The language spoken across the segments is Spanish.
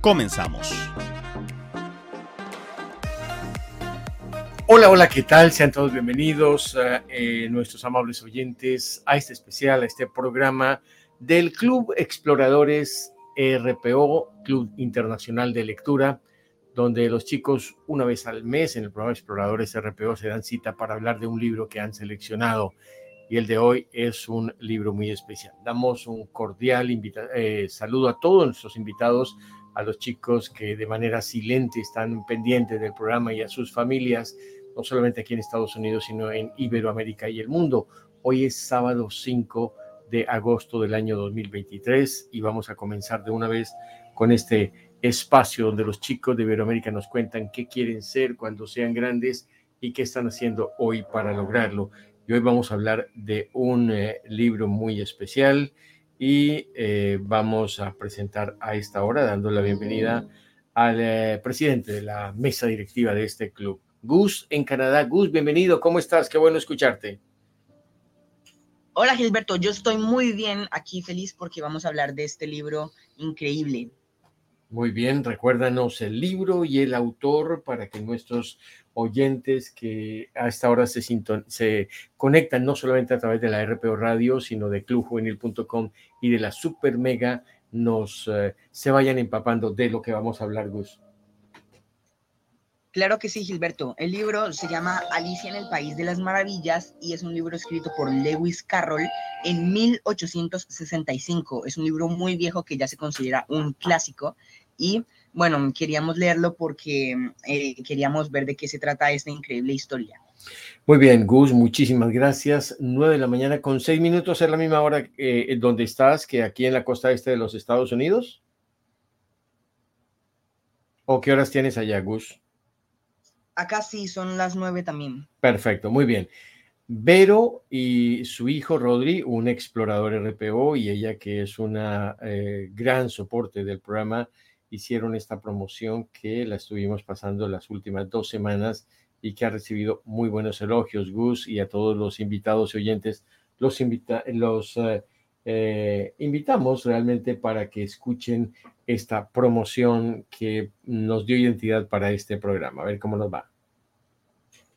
Comenzamos. Hola, hola, ¿qué tal? Sean todos bienvenidos, eh, nuestros amables oyentes, a este especial, a este programa del Club Exploradores RPO, Club Internacional de Lectura, donde los chicos una vez al mes en el programa Exploradores RPO se dan cita para hablar de un libro que han seleccionado. Y el de hoy es un libro muy especial. Damos un cordial eh, saludo a todos nuestros invitados, a los chicos que de manera silente están pendientes del programa y a sus familias no solamente aquí en Estados Unidos, sino en Iberoamérica y el mundo. Hoy es sábado 5 de agosto del año 2023 y vamos a comenzar de una vez con este espacio donde los chicos de Iberoamérica nos cuentan qué quieren ser cuando sean grandes y qué están haciendo hoy para lograrlo. Y hoy vamos a hablar de un eh, libro muy especial y eh, vamos a presentar a esta hora, dando la bienvenida al eh, presidente de la mesa directiva de este club, Gus en Canadá. Gus, bienvenido, ¿cómo estás? Qué bueno escucharte. Hola Gilberto, yo estoy muy bien aquí, feliz porque vamos a hablar de este libro increíble. Muy bien, recuérdanos el libro y el autor para que nuestros oyentes que a esta hora se, se conectan no solamente a través de la RPO Radio, sino de clubjuvenil.com y de la Super Mega, nos eh, se vayan empapando de lo que vamos a hablar, Gus. Claro que sí, Gilberto. El libro se llama Alicia en el País de las Maravillas y es un libro escrito por Lewis Carroll en 1865. Es un libro muy viejo que ya se considera un clásico y bueno, queríamos leerlo porque eh, queríamos ver de qué se trata esta increíble historia. Muy bien, Gus, muchísimas gracias. Nueve de la mañana con seis minutos es la misma hora eh, donde estás que aquí en la costa este de los Estados Unidos. ¿O qué horas tienes allá, Gus? Acá sí, son las nueve también. Perfecto, muy bien. Vero y su hijo Rodri, un explorador RPO y ella que es una eh, gran soporte del programa, hicieron esta promoción que la estuvimos pasando las últimas dos semanas y que ha recibido muy buenos elogios, Gus, y a todos los invitados y oyentes, los, invita los eh, eh, invitamos realmente para que escuchen esta promoción que nos dio identidad para este programa. A ver cómo nos va.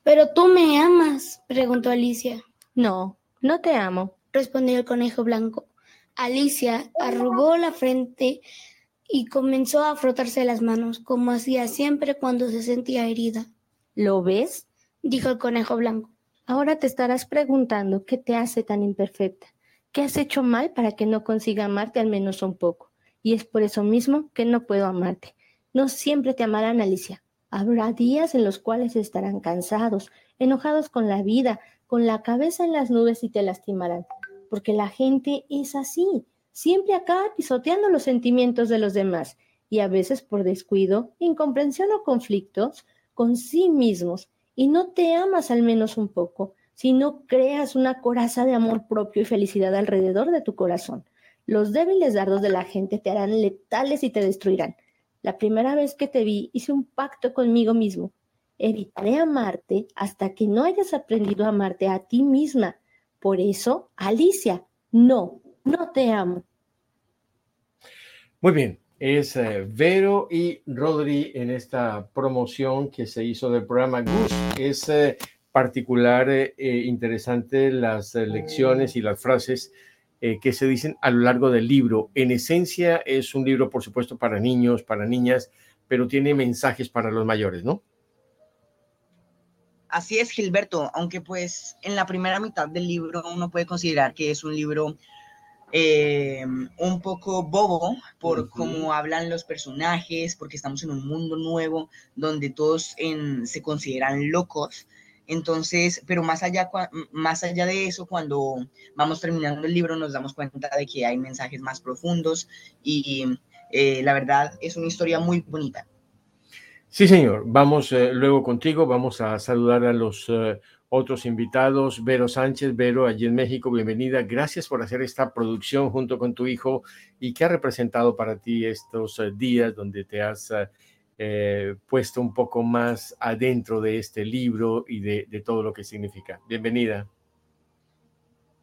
Pero tú me amas, preguntó Alicia. No, no te amo, respondió el conejo blanco. Alicia arrugó la frente y comenzó a frotarse las manos, como hacía siempre cuando se sentía herida. ¿Lo ves? dijo el conejo blanco. Ahora te estarás preguntando qué te hace tan imperfecta. ¿Qué has hecho mal para que no consiga amarte al menos un poco? Y es por eso mismo que no puedo amarte. No siempre te amarán, Alicia. Habrá días en los cuales estarán cansados, enojados con la vida, con la cabeza en las nubes y te lastimarán. Porque la gente es así, siempre acaba pisoteando los sentimientos de los demás y a veces por descuido, incomprensión o conflictos con sí mismos. Y no te amas al menos un poco, si no creas una coraza de amor propio y felicidad alrededor de tu corazón. Los débiles dardos de la gente te harán letales y te destruirán. La primera vez que te vi hice un pacto conmigo mismo. Evitaré amarte hasta que no hayas aprendido a amarte a ti misma. Por eso, Alicia, no, no te amo. Muy bien, es eh, Vero y Rodri en esta promoción que se hizo del programa Gus. Es eh, particular, eh, eh, interesante las lecciones y las frases eh, que se dicen a lo largo del libro. En esencia es un libro, por supuesto, para niños, para niñas, pero tiene mensajes para los mayores, ¿no? Así es, Gilberto, aunque pues en la primera mitad del libro uno puede considerar que es un libro un poco bobo por cómo hablan los personajes, porque estamos en un mundo nuevo donde todos se consideran locos, entonces, pero más allá, más allá de eso, cuando vamos terminando el libro nos damos cuenta de que hay mensajes más profundos y eh, la verdad es una historia muy bonita. Sí, señor. Vamos eh, luego contigo. Vamos a saludar a los eh, otros invitados. Vero Sánchez, Vero, allí en México, bienvenida. Gracias por hacer esta producción junto con tu hijo y qué ha representado para ti estos eh, días donde te has puesto un poco más adentro de este libro y de, de todo lo que significa. Bienvenida.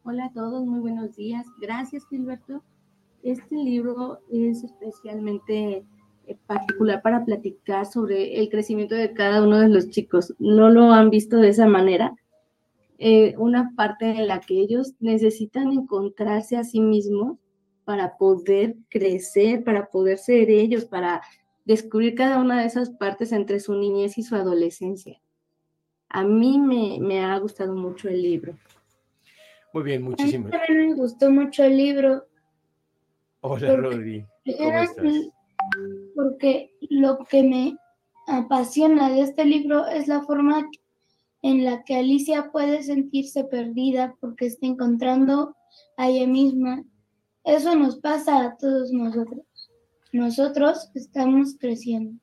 Hola a todos, muy buenos días. Gracias, Gilberto. Este libro es especialmente eh, particular para platicar sobre el crecimiento de cada uno de los chicos. No lo han visto de esa manera. Eh, una parte en la que ellos necesitan encontrarse a sí mismos para poder crecer, para poder ser ellos, para descubrir cada una de esas partes entre su niñez y su adolescencia. A mí me, me ha gustado mucho el libro. Muy bien, muchísimas gracias. A mí me gustó mucho el libro. Hola, Rodri. ¿Cómo estás? Porque lo que me apasiona de este libro es la forma en la que Alicia puede sentirse perdida porque está encontrando a ella misma. Eso nos pasa a todos nosotros. Nosotros estamos creciendo.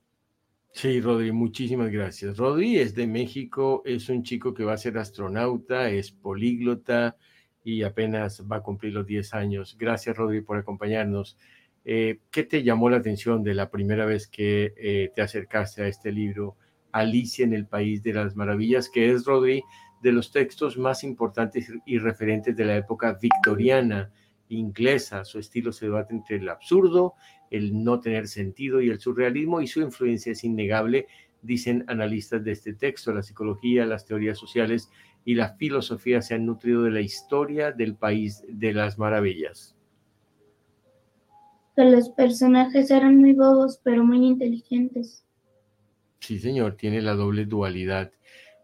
Sí, Rodri, muchísimas gracias. Rodri es de México, es un chico que va a ser astronauta, es políglota y apenas va a cumplir los 10 años. Gracias, Rodri, por acompañarnos. Eh, ¿Qué te llamó la atención de la primera vez que eh, te acercaste a este libro, Alicia en el País de las Maravillas, que es, Rodri, de los textos más importantes y referentes de la época victoriana inglesa? Su estilo se debate entre el absurdo, el no tener sentido y el surrealismo, y su influencia es innegable, dicen analistas de este texto. La psicología, las teorías sociales y la filosofía se han nutrido de la historia del País de las Maravillas que los personajes eran muy bobos, pero muy inteligentes. Sí, señor, tiene la doble dualidad.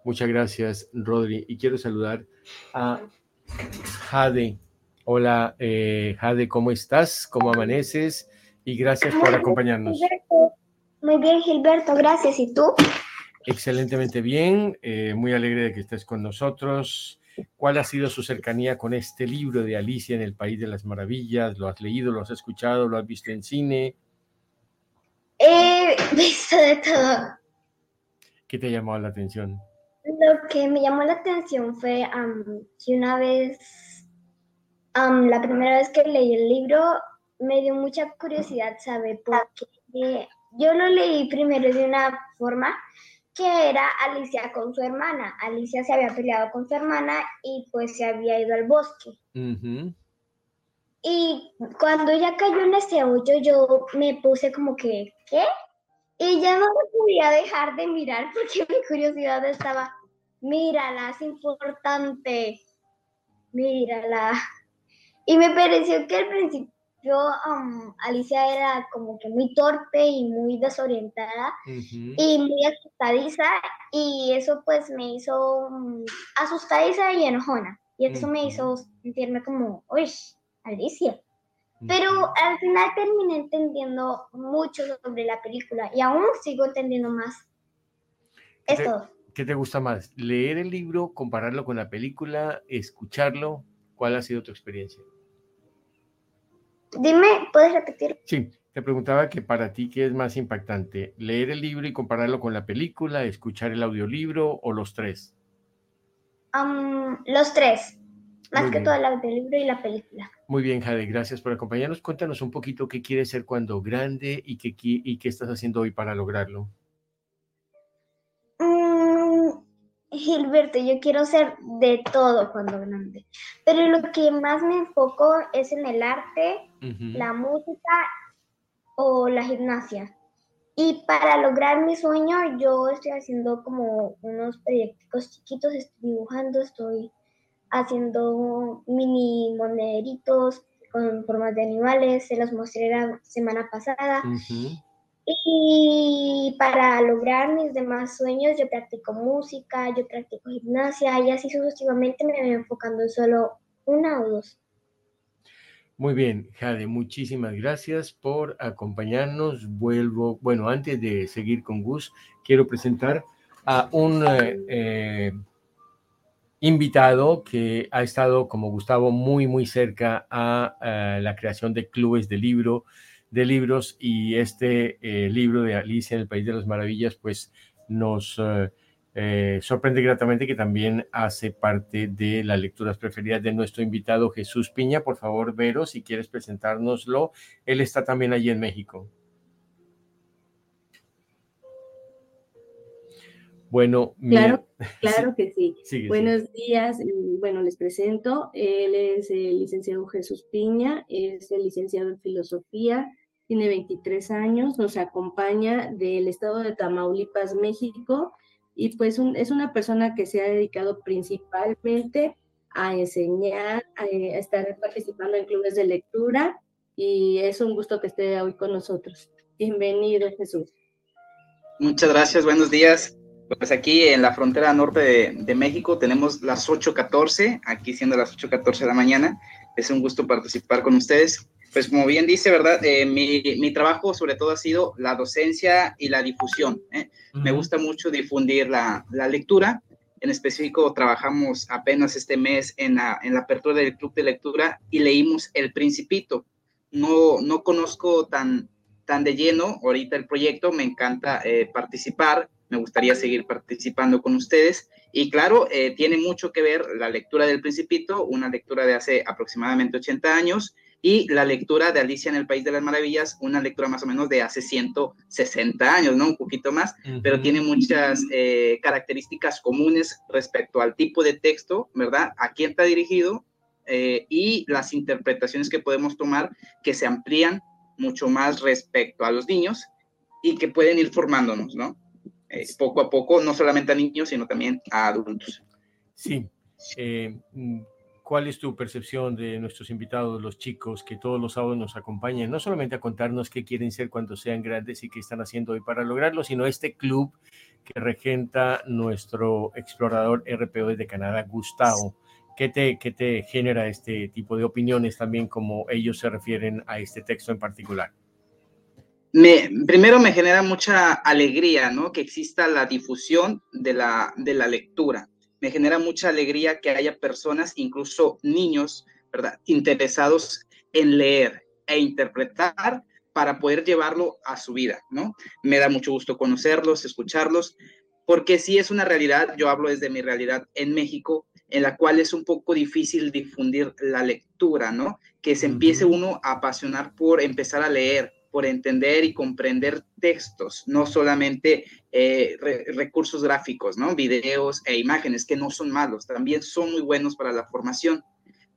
Muchas gracias, Rodri. Y quiero saludar a Jade. Hola, eh, Jade, ¿cómo estás? ¿Cómo amaneces? Y gracias por acompañarnos. Muy bien, Gilberto, gracias. ¿Y tú? Excelentemente bien, eh, muy alegre de que estés con nosotros. ¿Cuál ha sido su cercanía con este libro de Alicia en el País de las Maravillas? ¿Lo has leído, lo has escuchado, lo has visto en cine? He visto de todo. ¿Qué te llamó la atención? Lo que me llamó la atención fue que una vez, la primera vez que leí el libro, me dio mucha curiosidad saber por qué. Yo lo leí primero de una forma que era Alicia con su hermana. Alicia se había peleado con su hermana y pues se había ido al bosque. Y cuando ella cayó en ese hoyo, yo me puse como que, ¿qué? Y ya no me podía dejar de mirar porque mi curiosidad estaba, mírala, es importante, mírala. Y me pareció que al principio yo, Alicia era como que muy torpe y muy desorientada y muy asustadiza y eso pues me hizo mm, asustadiza y enojona y eso me hizo sentirme como, uy, Alicia. Pero al final terminé entendiendo mucho sobre la película y aún sigo entendiendo más. Esto. ¿Qué te gusta más? ¿Leer el libro, compararlo con la película, escucharlo? ¿Cuál ha sido tu experiencia? Dime, ¿puedes repetir? Sí, te preguntaba que para ti, ¿qué es más impactante? ¿Leer el libro y compararlo con la película, escuchar el audiolibro o los tres? los tres. Más que todo el audiolibro y la película. Muy bien, Jade, gracias por acompañarnos. Cuéntanos un poquito qué quieres ser cuando grande y qué, y qué estás haciendo hoy para lograrlo. Gilberto, yo quiero ser de todo cuando grande, pero lo que más me enfoco es en el arte, la música o la gimnasia. Y para lograr mi sueño, yo estoy haciendo como unos proyectos chiquitos, estoy dibujando, estoy haciendo mini monederitos con formas de animales, se los mostré la semana pasada. Y para lograr mis demás sueños, yo practico música, yo practico gimnasia y así sucesivamente me voy enfocando en solo una o dos. Muy bien, Jade, muchísimas gracias por acompañarnos. Vuelvo, bueno, antes de seguir con Gus, quiero presentar a un eh, eh, invitado que ha estado, como Gustavo, muy, muy cerca a, a la creación de clubes de libro de libros y este eh, libro de Alicia en el País de las Maravillas pues nos eh, eh, sorprende gratamente que también hace parte de las lecturas preferidas de nuestro invitado Jesús Piña. Por favor, Vero, si quieres presentárnoslo. Él está también allí en México. Bueno, claro, claro que sí. Buenos días. Bueno, les presento. Él es el licenciado Jesús Piña, es el licenciado en filosofía, tiene 23 años, nos acompaña del estado de Tamaulipas, México y pues es una persona que se ha dedicado principalmente a enseñar, a, estar participando en clubes de lectura y es un gusto que esté hoy con nosotros. Bienvenido, Jesús. Muchas gracias, buenos días. Pues aquí en la frontera norte de, de México tenemos las 8.14, aquí siendo las 8.14 de la mañana. Es un gusto participar con ustedes pues como bien dice, ¿verdad? Eh, mi, mi, trabajo sobre todo ha sido la docencia y la difusión. ¿eh? Me gusta mucho difundir la, la, lectura. En específico, trabajamos apenas este mes en la, en la apertura del club de lectura y leímos El Principito. No, no conozco tan, tan de lleno ahorita el proyecto, me encanta eh, participar, me gustaría seguir participando con ustedes. Y claro, tiene mucho que ver la lectura del Principito, una lectura de hace aproximadamente 80 años, y la lectura de Alicia en el País de las Maravillas, una lectura más o menos de hace 160 años, ¿no? Un poquito más, pero tiene muchas eh, características comunes respecto al tipo de texto, ¿verdad? A quién está dirigido eh, y las interpretaciones que podemos tomar que se amplían mucho más respecto a los niños y que pueden ir formándonos, ¿no? Eh, poco a poco, no solamente a niños, sino también a adultos. Sí. ¿Cuál es tu percepción de nuestros invitados, los chicos que todos los sábados nos acompañan, no solamente a contarnos qué quieren ser cuando sean grandes y qué están haciendo hoy para lograrlo, sino este club que regenta nuestro explorador RPO desde Canadá, Gustavo? ¿Qué te, qué te genera este tipo de opiniones también como ellos se refieren a este texto en particular? Me, primero me genera mucha alegría, ¿no? Que exista la difusión de la, de la lectura me genera mucha alegría que haya personas, incluso niños, ¿verdad?, interesados en leer e interpretar para poder llevarlo a su vida, ¿no? Me da mucho gusto conocerlos, escucharlos, porque sí es una realidad, yo hablo desde mi realidad en México, en la cual es un poco difícil difundir la lectura, ¿no? Que se empiece uno a apasionar por empezar a leer, por entender y comprender textos, no solamente eh, recursos gráficos, ¿no? Videos e imágenes, que no son malos, también son muy buenos para la formación.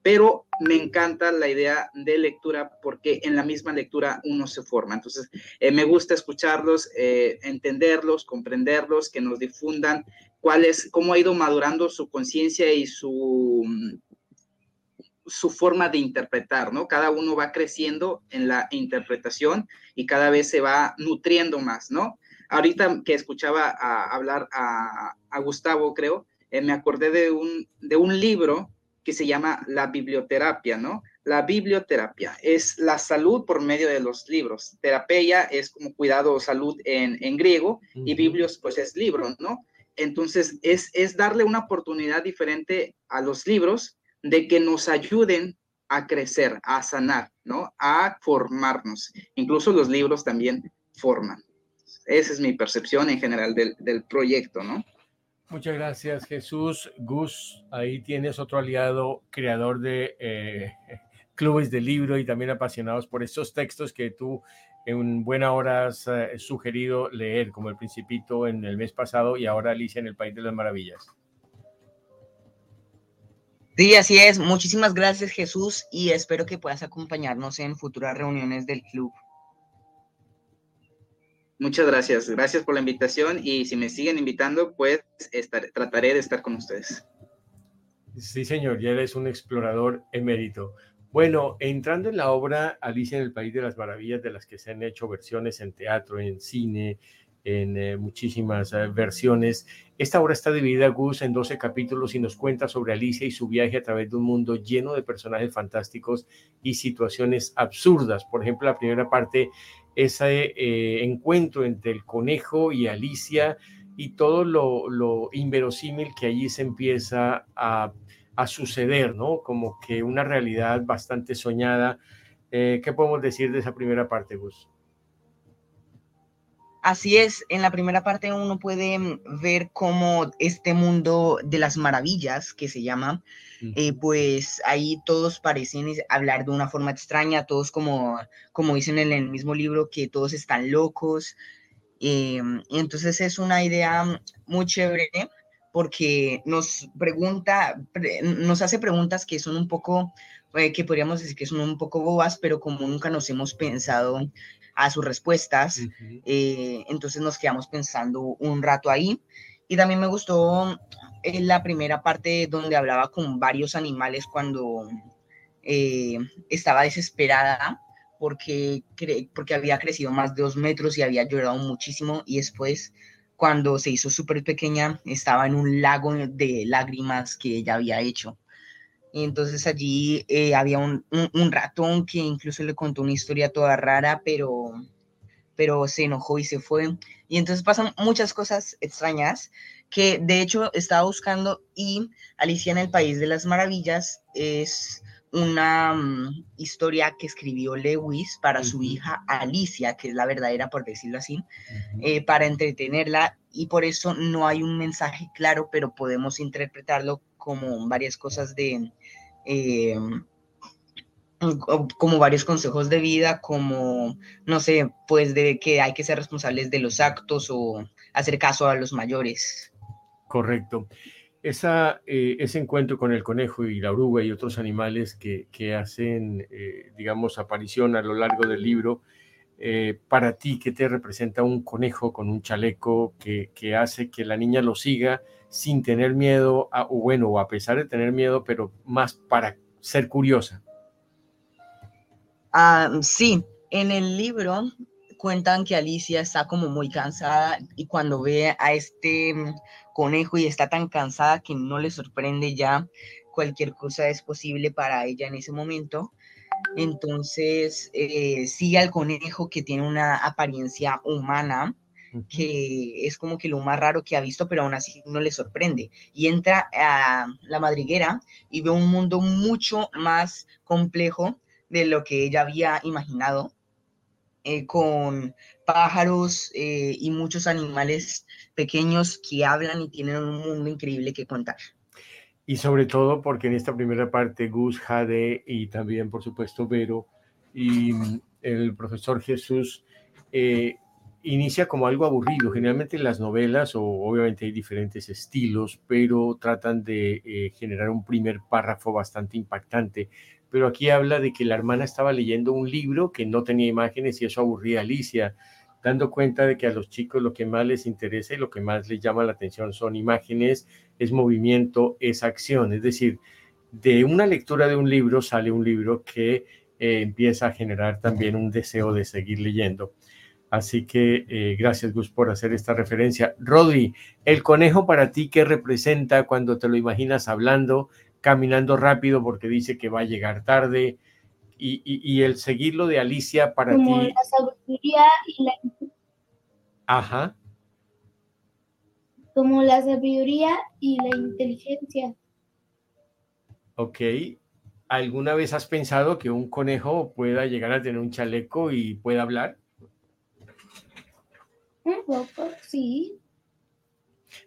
Pero me encanta la idea de lectura porque en la misma lectura uno se forma. Entonces, eh, me gusta escucharlos, eh, entenderlos, comprenderlos, que nos difundan cuál es, cómo ha ido madurando su conciencia y su su forma de interpretar, ¿no? Cada uno va creciendo en la interpretación y cada vez se va nutriendo más, ¿no? Ahorita que escuchaba hablar a, Gustavo, creo, eh, me acordé de un, de un libro que se llama La Biblioterapia, ¿no? La biblioterapia es la salud por medio de los libros. Terapia es como cuidado o salud en, en griego y biblios pues es libro, ¿no? Entonces es, es darle una oportunidad diferente a los libros de que nos ayuden a crecer, a sanar, ¿no? A formarnos. Incluso los libros también forman. Esa es mi percepción en general del, proyecto, ¿no? Muchas gracias, Jesús. Gus, ahí tienes otro aliado, creador de eh, clubes de libro y también apasionados por estos textos que tú en buena hora has eh, sugerido leer, como El Principito en el mes pasado y ahora Alicia en el País de las Maravillas. Sí, así es. Muchísimas gracias, Jesús, y espero que puedas acompañarnos en futuras reuniones del club. Muchas gracias. Gracias por la invitación y si me siguen invitando, pues trataré de estar con ustedes. Sí, señor, ya eres un explorador emérito. Bueno, entrando en la obra Alicia en el País de las Maravillas, de las que se han hecho versiones en teatro, en cine, en eh, muchísimas eh, versiones. Esta obra está dividida, Gus, en 12 capítulos y nos cuenta sobre Alicia y su viaje a través de un mundo lleno de personajes fantásticos y situaciones absurdas. Por ejemplo, la primera parte, ese eh, encuentro entre el conejo y Alicia y todo lo, inverosímil que allí se empieza a, a suceder, ¿no? Como que una realidad bastante soñada Eh, ¿Qué podemos decir de esa primera parte, Gus? Así es, en la primera parte uno puede mm, ver cómo este mundo de las maravillas, que se llama, eh, pues ahí todos parecen hablar de una forma extraña, todos como, como dicen en el mismo libro, que todos están locos. Eh, y entonces es una idea muy chévere porque nos pregunta, nos hace preguntas que son un poco, eh, que podríamos decir que son un poco bobas, pero como nunca nos hemos pensado a sus respuestas. Eh, entonces nos quedamos pensando un rato ahí. Y también me gustó eh, la primera parte donde hablaba con varios animales cuando eh, estaba desesperada porque, porque había crecido más de dos metros y había llorado muchísimo y después cuando se hizo súper pequeña estaba en un lago de lágrimas que ella había hecho. Y entonces allí eh, había un, un, ratón que incluso le contó una historia toda rara, pero, pero se enojó y se fue. Y entonces pasan muchas cosas extrañas que de hecho estaba buscando y Alicia en el País de las Maravillas es una mm, historia que escribió Lewis para su hija Alicia, que es la verdadera, por decirlo así, eh, para entretenerla y por eso no hay un mensaje claro, pero podemos interpretarlo como varias cosas de, eh, como varios consejos de vida, como, no sé, pues de que hay que ser responsables de los actos o hacer caso a los mayores. Correcto. Esa, eh, ese encuentro con el conejo y la oruga y otros animales que, hacen, eh, digamos, aparición a lo largo del libro, para ti, ¿qué te representa un conejo con un chaleco que, que hace que la niña lo siga sin tener miedo, a, o bueno, o a pesar de tener miedo, pero más para ser curiosa. Ah, sí, en el libro cuentan que Alicia está como muy cansada y cuando ve a este mm, conejo y está tan cansada que no le sorprende ya cualquier cosa es posible para ella en ese momento. Entonces eh, sigue al conejo que tiene una apariencia humana que es como que lo más raro que ha visto, pero aún así no le sorprende. Y entra a la madriguera y ve un mundo mucho más complejo de lo que ella había imaginado, eh, con pájaros eh, y muchos animales pequeños que hablan y tienen un mundo increíble que contar. Y sobre todo porque en esta primera parte Gus, Jade y también por supuesto Vero y el profesor Jesús eh, inicia como algo aburrido. Generalmente las novelas, o obviamente hay diferentes estilos, pero tratan de eh, generar un primer párrafo bastante impactante. Pero aquí habla de que la hermana estaba leyendo un libro que no tenía imágenes y eso aburría a Alicia, dando cuenta de que a los chicos lo que más les interesa y lo que más les llama la atención son imágenes, es movimiento, es acción. Es decir, de una lectura de un libro sale un libro que eh, empieza a generar también un deseo de seguir leyendo. Así que eh, gracias Gus por hacer esta referencia. Rodri, el conejo para ti, ¿qué representa cuando te lo imaginas hablando, caminando rápido porque dice que va a llegar tarde? Y, el seguirlo de Alicia para Como ti. La sabiduría y la... Ajá. Como la sabiduría y la inteligencia. Ok. ¿Alguna vez has pensado que un conejo pueda llegar a tener un chaleco y pueda hablar? Un poco, sí.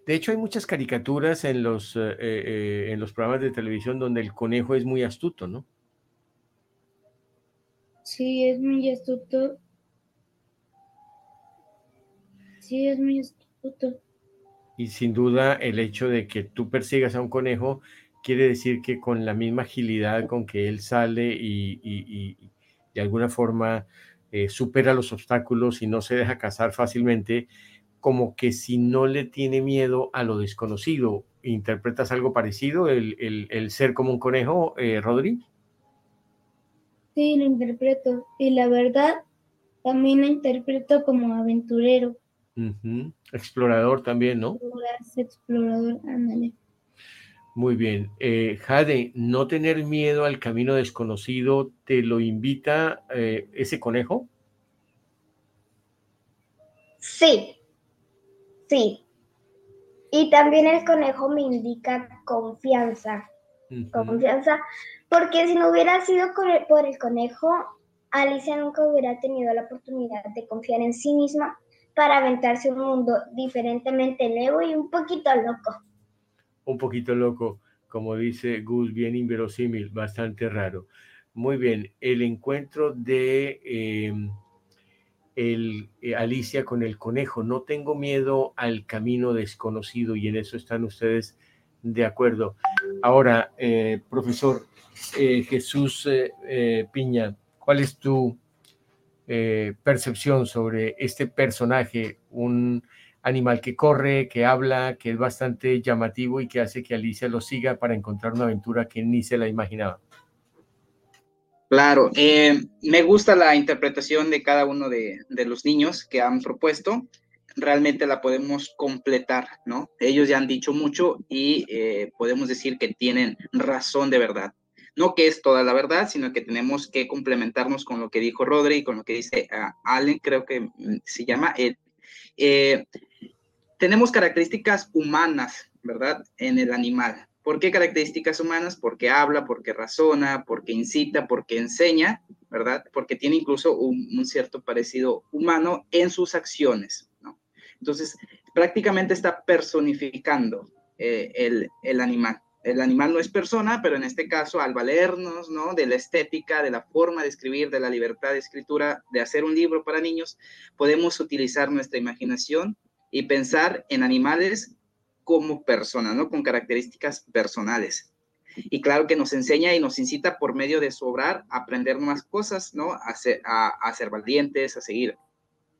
De hecho, hay muchas caricaturas en los, eh, eh, en los programas de televisión donde el conejo es muy astuto, ¿no? Sí, es muy astuto. Sí, es muy astuto. Y sin duda el hecho de que tú persigas a un conejo quiere decir que con la misma agilidad con que él sale y, y de alguna forma eh, supera los obstáculos y no se deja cazar fácilmente, como que si no le tiene miedo a lo desconocido. ¿Interpretas algo parecido, el, ser como un conejo, eh, Rodri? Sí, lo interpreto. Y la verdad, también lo interpreto como aventurero. Explorador también, ¿no? Explorador, ándale. Muy bien. Eh, Jade, no tener miedo al camino desconocido, ¿te lo invita eh, ese conejo? Sí, sí. Y también el conejo me indica confianza. Confianza, porque si no hubiera sido por el conejo, Alicia nunca hubiera tenido la oportunidad de confiar en sí misma para aventarse un mundo diferentemente nuevo y un poquito loco. Un poquito loco, como dice Gus, bien inverosímil, bastante raro. Muy bien, el encuentro de em, el, eh, Alicia con el conejo. No tengo miedo al camino desconocido y en eso están ustedes de acuerdo. Ahora, eh, profesor eh, Jesús Piña, ¿cuál es tu percepción sobre este personaje? Un animal que corre, que habla, que es bastante llamativo y que hace que Alicia lo siga para encontrar una aventura que ni se la imaginaba. Claro, eh, me gusta la interpretación de cada uno de, los niños que han propuesto. Realmente la podemos completar, ¿no? Ellos ya han dicho mucho y eh, podemos decir que tienen razón de verdad. No que es toda la verdad, sino que tenemos que complementarnos con lo que dijo Rodri, con lo que dice uh, Allen, creo que mm, se llama. él. Eh, tenemos características humanas, ¿verdad? En el animal. ¿Por qué características humanas? Porque habla, porque razona, porque incita, porque enseña, ¿verdad? Porque tiene incluso un, cierto parecido humano en sus acciones, ¿no? Entonces, prácticamente está personificando eh, el, el animal. El animal no es persona, pero en este caso, al valernos, ¿no? De la estética, de la forma de escribir, de la libertad de escritura, de hacer un libro para niños, podemos utilizar nuestra imaginación y pensar en animales como persona, ¿no? Con características personales. Y claro que nos enseña y nos incita por medio de su obrar a aprender nuevas cosas, ¿no? A ser, a, ser valientes, a seguir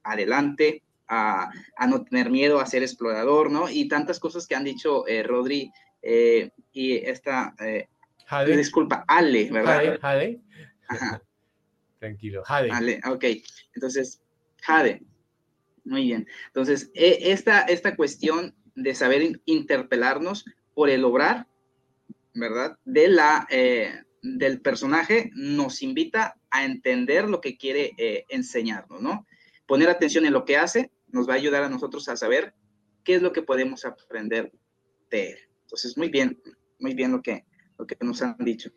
adelante, a, no tener miedo, a ser explorador, ¿no? Y tantas cosas que han dicho eh, Rodri eh, y esta, eh, disculpa, Ale, ¿verdad? Jade, Jade. Tranquilo, Jade. Ale, ok. Entonces, Jade. Muy bien. Entonces, e, esta, esta cuestión de saber interpelarnos por el obrar, ¿verdad? De la, eh, del personaje nos invita a entender lo que quiere eh, enseñarnos, ¿no? Poner atención en lo que hace nos va a ayudar a nosotros a saber qué es lo que podemos aprender de él. Entonces, muy bien, muy bien lo que, lo que nos han dicho.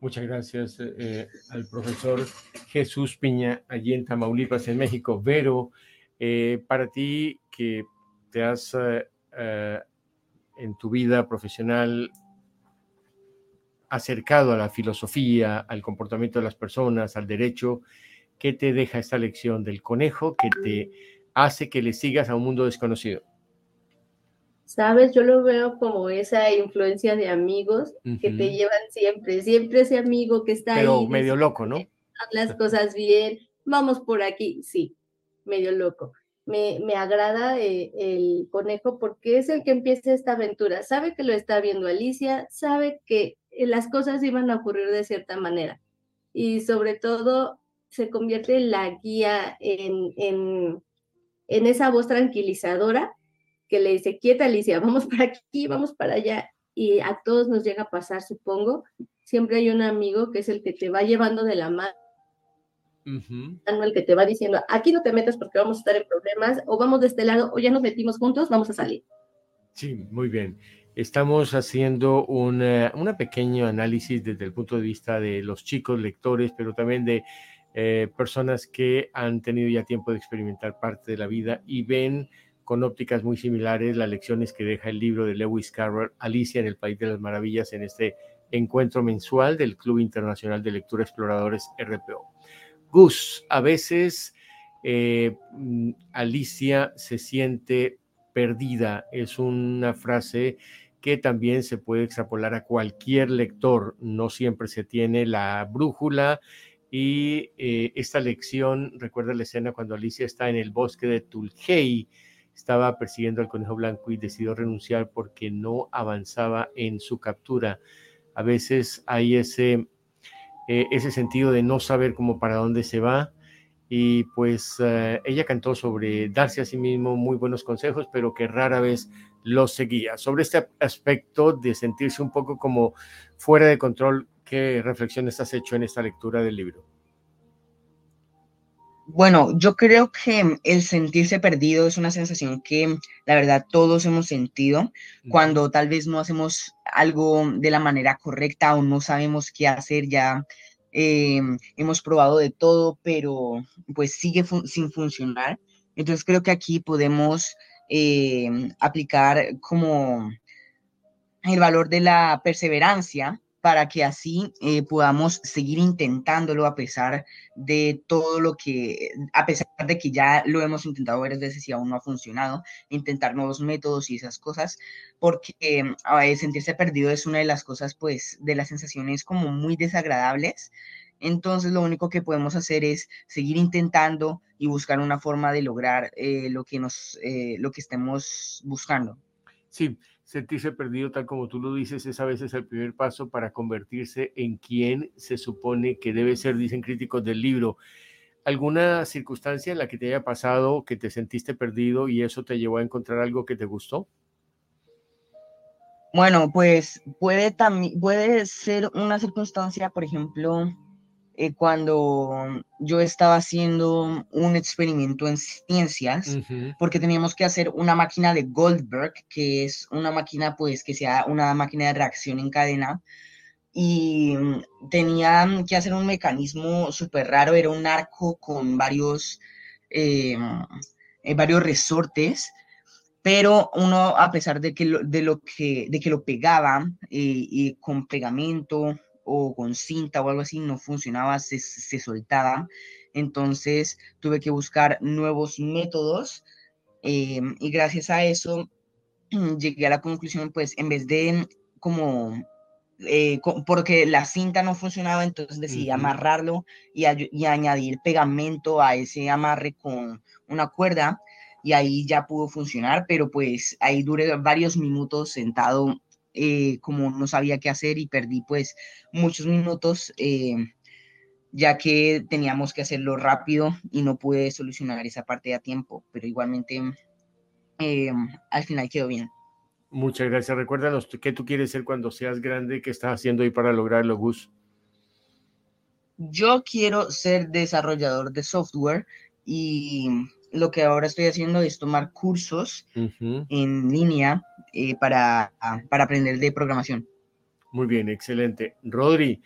Muchas gracias eh, al profesor Jesús Piña, allí en Tamaulipas, en México. Vero, para ti que te has eh, en tu vida profesional acercado a la filosofía, al comportamiento de las personas, al derecho, ¿qué te deja esta lección del conejo que te hace que le sigas a un mundo desconocido? Sabes, yo lo veo como esa influencia de amigos que te llevan siempre, siempre ese amigo que está Pero ahí. medio loco, ¿no? Haz las cosas bien, vamos por aquí, sí, medio loco me, agrada eh, el conejo porque es el que empieza esta aventura. Sabe que lo está viendo Alicia, sabe que las cosas iban a ocurrir de cierta manera y sobre todo se convierte en la guía, en, en, en esa voz tranquilizadora que le dice, quieta Alicia, vamos para aquí, vamos para allá. Y a todos nos llega a pasar, supongo. Siempre hay un amigo que es el que te va llevando de la mano el que te va diciendo, aquí no te metas porque vamos a estar en problemas, o vamos de este lado, o ya nos metimos juntos, vamos a salir. Sí, muy bien. Estamos haciendo un pequeño análisis desde el punto de vista de los chicos lectores, pero también de eh, personas que han tenido ya tiempo de experimentar parte de la vida y ven con ópticas muy similares las lecciones que deja el libro de Lewis Carroll, Alicia en el País de las Maravillas, en este encuentro mensual del Club Internacional de Lectura Exploradores RPO. Gus, a veces eh, mm, Alicia se siente perdida. Es una frase que también se puede extrapolar a cualquier lector. No siempre se tiene la brújula y eh, esta lección, recuerda la escena cuando Alicia está en el bosque de Tulgey, estaba persiguiendo al conejo blanco y decidió renunciar porque no avanzaba en su captura. A veces hay ese eh, ese sentido de no saber cómo para dónde se va. Y pues eh, ella cantó sobre darse a sí mismo muy buenos consejos, pero que rara vez los seguía. Sobre este aspecto de sentirse un poco como fuera de control, ¿qué reflexiones has hecho en esta lectura del libro? Bueno, yo creo que el sentirse perdido es una sensación que la verdad todos hemos sentido cuando tal vez no hacemos algo de la manera correcta o no sabemos qué hacer ya eh, hemos probado de todo, pero pues sigue sin funcionar. Entonces creo que aquí podemos eh, aplicar como el valor de la perseverancia para que así eh, podamos seguir intentándolo a pesar de todo lo que, a pesar de que ya lo hemos intentado varias veces y aún no ha funcionado, intentar nuevos métodos y esas cosas, porque eh, sentirse perdido es una de las cosas, pues, de las sensaciones como muy desagradables. Entonces lo único que podemos hacer es seguir intentando y buscar una forma de lograr eh, lo, que nos, lo que estemos buscando. Sí, sentirse perdido, tal como tú lo dices, es a veces el primer paso para convertirse en quien se supone que debe ser, dicen críticos del libro. ¿Alguna circunstancia en la que te haya pasado que te sentiste perdido y eso te llevó a encontrar algo que te gustó? Bueno, pues puede puede ser una circunstancia, por ejemplo, eh, cuando yo estaba haciendo un experimento en ciencias, porque teníamos que hacer una máquina de Goldberg, que es una máquina, pues, que sea una máquina de reacción en cadena, y mm, tenía que hacer un mecanismo súper raro, era un arco con varios, eh, eh, varios resortes, pero uno, a pesar de que lo, de lo, que, de que lo pegaba y con pegamento o con cinta o algo así no funcionaba, se, soltaba. Entonces tuve que buscar nuevos métodos eh, y gracias a eso llegué a la conclusión, pues en vez de como, eh, porque la cinta no funcionaba, entonces decidí amarrarlo y, y añadir pegamento a ese amarre con una cuerda y ahí ya pudo funcionar, pero pues ahí duré varios minutos sentado eh, como no sabía qué hacer y perdí pues muchos minutos eh, ya que teníamos que hacerlo rápido y no pude solucionar esa parte a tiempo, pero igualmente eh, al final quedó bien. Muchas gracias. Recuérdanos qué tú quieres ser cuando seas grande, qué estás haciendo ahí para lograrlo, Gus. Yo quiero ser desarrollador de software y lo que ahora estoy haciendo es tomar cursos en línea eh, para, para aprender de programación. Muy bien, excelente. Rodri,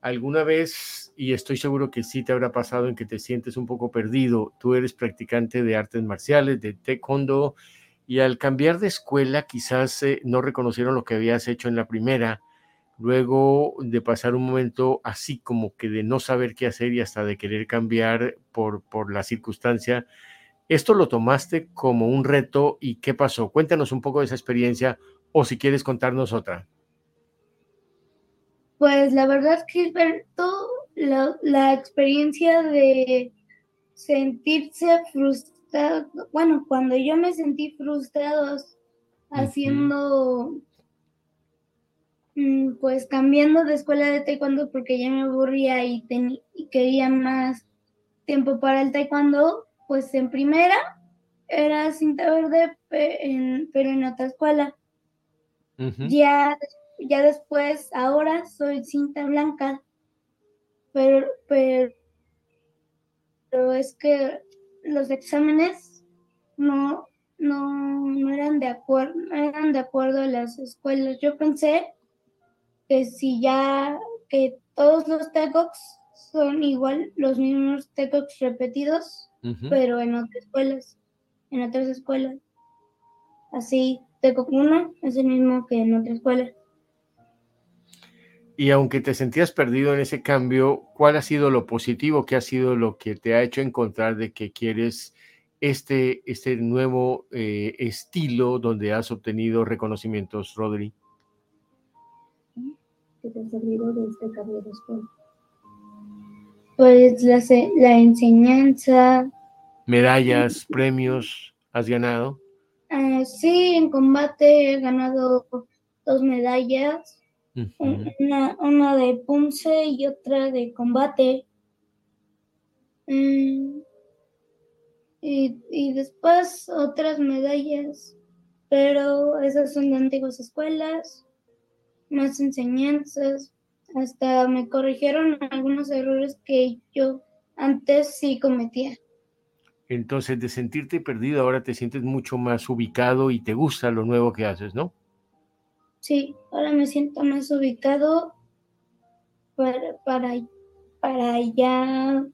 ¿alguna vez, y estoy seguro que sí te habrá pasado en que te sientes un poco perdido, tú eres practicante de artes marciales, de taekwondo, y al cambiar de escuela quizás eh, no reconocieron lo que habías hecho en la primera, luego de pasar un momento así como que de no saber qué hacer y hasta de querer cambiar por, por la circunstancia, ¿Esto lo tomaste como un reto y qué pasó? Cuéntanos un poco de esa experiencia o si quieres contarnos otra. Pues la verdad que la, la experiencia de sentirse frustrado, bueno, cuando yo me sentí frustrado haciendo, mm, pues cambiando de escuela de taekwondo porque ya me aburría y quería más tiempo para el taekwondo, pues en primera era cinta verde, pero en otra escuela. ya, ya después, ahora soy cinta blanca, pero, pero, es que los exámenes no, no, eran de acuerdo, no eran de acuerdo a las escuelas. Yo pensé que si ya que todos los TECOX son igual, los mismos TECOX repetidos, pero en otras escuelas, en otras escuelas. Así, Teco 1 es el mismo que en otra escuela. Y aunque te sentías perdido en ese cambio, ¿cuál ha sido lo positivo? ¿Qué ha sido lo que te ha hecho encontrar de que quieres este, este nuevo eh, estilo donde has obtenido reconocimientos, Rodri? ¿Qué te servido de este cambio de escuela? Pues la, la enseñanza. ¿Medallas, premios has ganado? Uh, sí, en combate he ganado dos medallas. una, una, de punce y otra de combate. Mm, y, y, después otras medallas, pero esas son de antiguas escuelas, más enseñanzas, hasta me corrigieron algunos errores que yo antes sí cometía. Entonces, de sentirte perdido, ahora te sientes mucho más ubicado y te gusta lo nuevo que haces, ¿no? Sí, ahora me siento más ubicado para, para ya,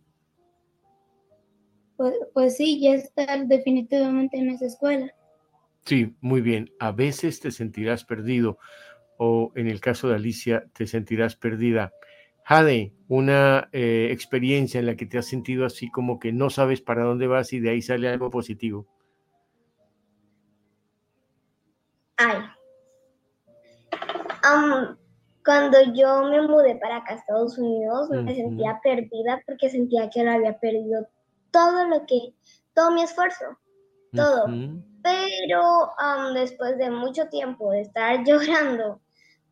pues, pues sí, ya estar definitivamente en esa escuela. Sí, muy bien. A veces te sentirás perdido o en el caso de Alicia te sentirás perdida. Jade, una eh, experiencia en la que te has sentido así como que no sabes para dónde vas y de ahí sale algo positivo. Ay. cuando yo me mudé para acá a Estados Unidos, me sentía perdida porque sentía que lo había perdido todo lo que, todo mi esfuerzo, todo. Pero después de mucho tiempo de estar llorando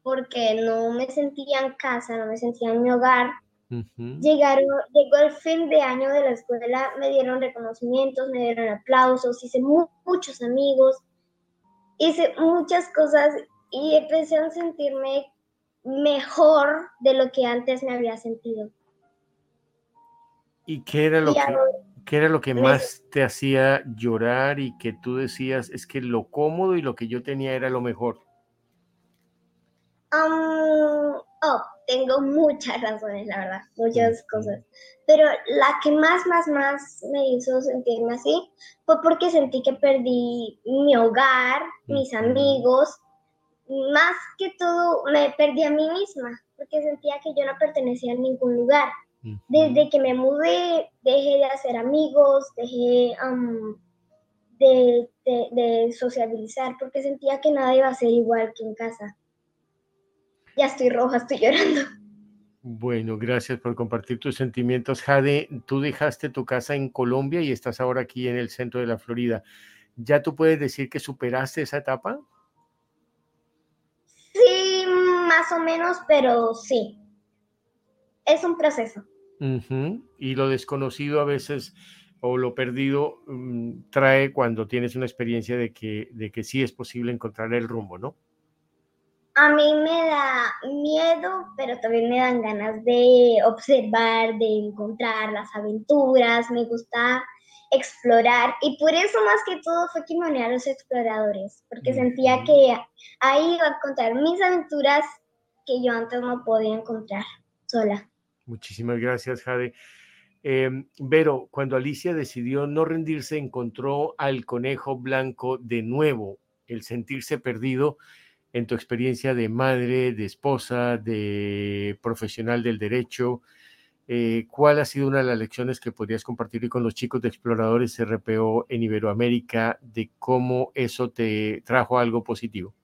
porque no me sentía en casa, no me sentía en mi hogar, Llegaron, llegó el fin de año de la escuela, me dieron reconocimientos, me dieron aplausos, hice muchos amigos, hice muchas cosas y empecé a sentirme mejor de lo que antes me había sentido. ¿Y qué era lo que, ¿Qué era lo que más te hacía llorar y que tú decías es que lo cómodo y lo que yo tenía era lo mejor? Oh, tengo muchas razones, la verdad, muchas cosas. Pero la que más, más, más me hizo sentirme así fue porque sentí que perdí mi hogar, mis amigos, más que todo me perdí a mí misma, porque sentía que yo no pertenecía a ningún lugar. Desde que me mudé, dejé de hacer amigos, dejé de, sociabilizar, porque sentía que nada iba a ser igual que en casa. Ya estoy roja, estoy llorando. Bueno, gracias por compartir tus sentimientos. Jade, tú dejaste tu casa en Colombia y estás ahora aquí en el centro de la Florida. ¿Ya tú puedes decir que superaste esa etapa? Sí, más o menos, pero sí es un proceso. Y lo desconocido a veces o lo perdido mm, trae cuando tienes una experiencia de que, de que sí es posible encontrar el rumbo, ¿no? A mí me da miedo, pero también me dan ganas de observar, de encontrar las aventuras, me gusta explorar y por eso más que todo fue que me uní a los exploradores, porque sentía que ahí iba a encontrar mis aventuras que yo antes no podía encontrar sola. Muchísimas gracias, Jade. Em, Vero, cuando Alicia decidió no rendirse, encontró al conejo blanco de nuevo, el sentirse perdido en tu experiencia de madre, de esposa, de profesional del derecho. Eh, ¿Cuál ha sido una de las lecciones que podrías compartir con los chicos de exploradores RPO en Iberoamérica de cómo eso te trajo algo positivo?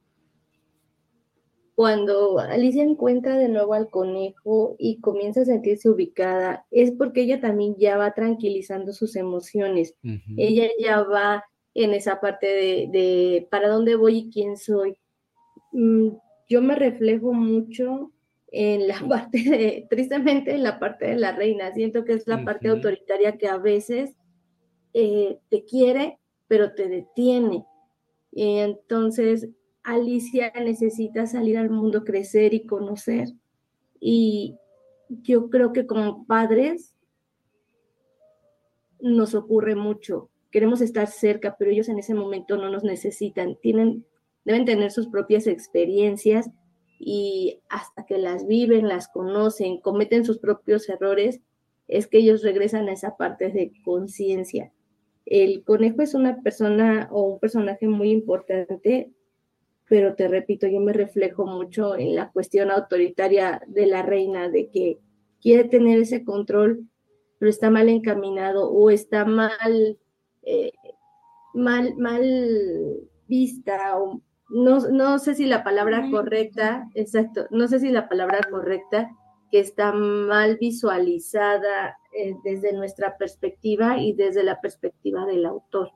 cuando Alicia encuentra de nuevo al conejo y comienza a sentirse ubicada, es porque ella también ya va tranquilizando sus emociones. Ella ya va en esa parte de, para dónde voy y quién soy. Mm, yo me reflejo mucho en la parte de, tristemente en la parte de la reina. Siento que es la parte autoritaria que a veces eh, te quiere, pero te detiene. Y entonces Alicia necesita salir al mundo, crecer y conocer. Y yo creo que como padres nos ocurre mucho. Queremos estar cerca, pero ellos en ese momento no nos necesitan. Tienen, deben tener sus propias experiencias y hasta que las viven, las conocen, cometen sus propios errores, es que ellos regresan a esa parte de conciencia. El conejo es una persona o un personaje muy importante pero te repito, yo me reflejo mucho en la cuestión autoritaria de la reina, de que quiere tener ese control, pero está mal encaminado o está mal, eh, mal, mal vista, o no, no sé si la palabra correcta, exacto, no sé si la palabra correcta, que está mal visualizada eh, desde nuestra perspectiva y desde la perspectiva del autor.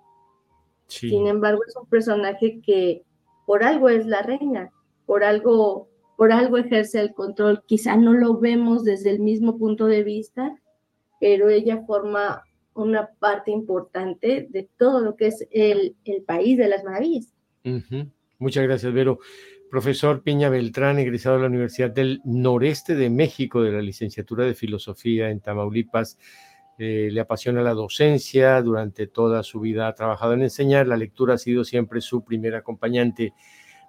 Sin embargo, es un personaje que por algo es la reina, por algo, por algo ejerce el control. Quizá no lo vemos desde el mismo punto de vista, pero ella forma una parte importante de todo lo que es el, país de las maravillas. Muchas gracias, Vero. Profesor Piña Beltrán, egresado de la Universidad del Noreste de México de la licenciatura de Filosofía en Tamaulipas. Eh, le apasiona la docencia, durante toda su vida ha trabajado en enseñar, la lectura ha sido siempre su primer acompañante.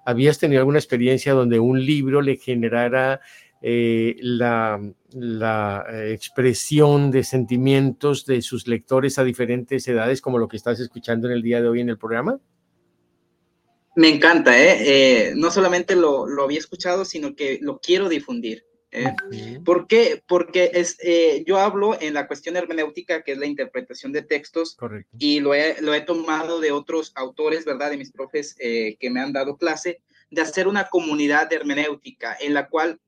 ¿Habías tenido alguna experiencia donde un libro le generara eh, la, eh, expresión de sentimientos de sus lectores a diferentes edades, como lo que estás escuchando en el día de hoy en el programa? Me encanta, ¿eh? no solamente lo, lo, había escuchado, sino que lo quiero difundir. ¿eh? ¿Por qué? Porque es, eh, yo hablo en la cuestión hermenéutica, que es la interpretación de textos, Correcto. y lo he, lo he, tomado de otros autores, ¿verdad? De mis profes eh, que me han dado clase, de hacer una comunidad hermenéutica en la cual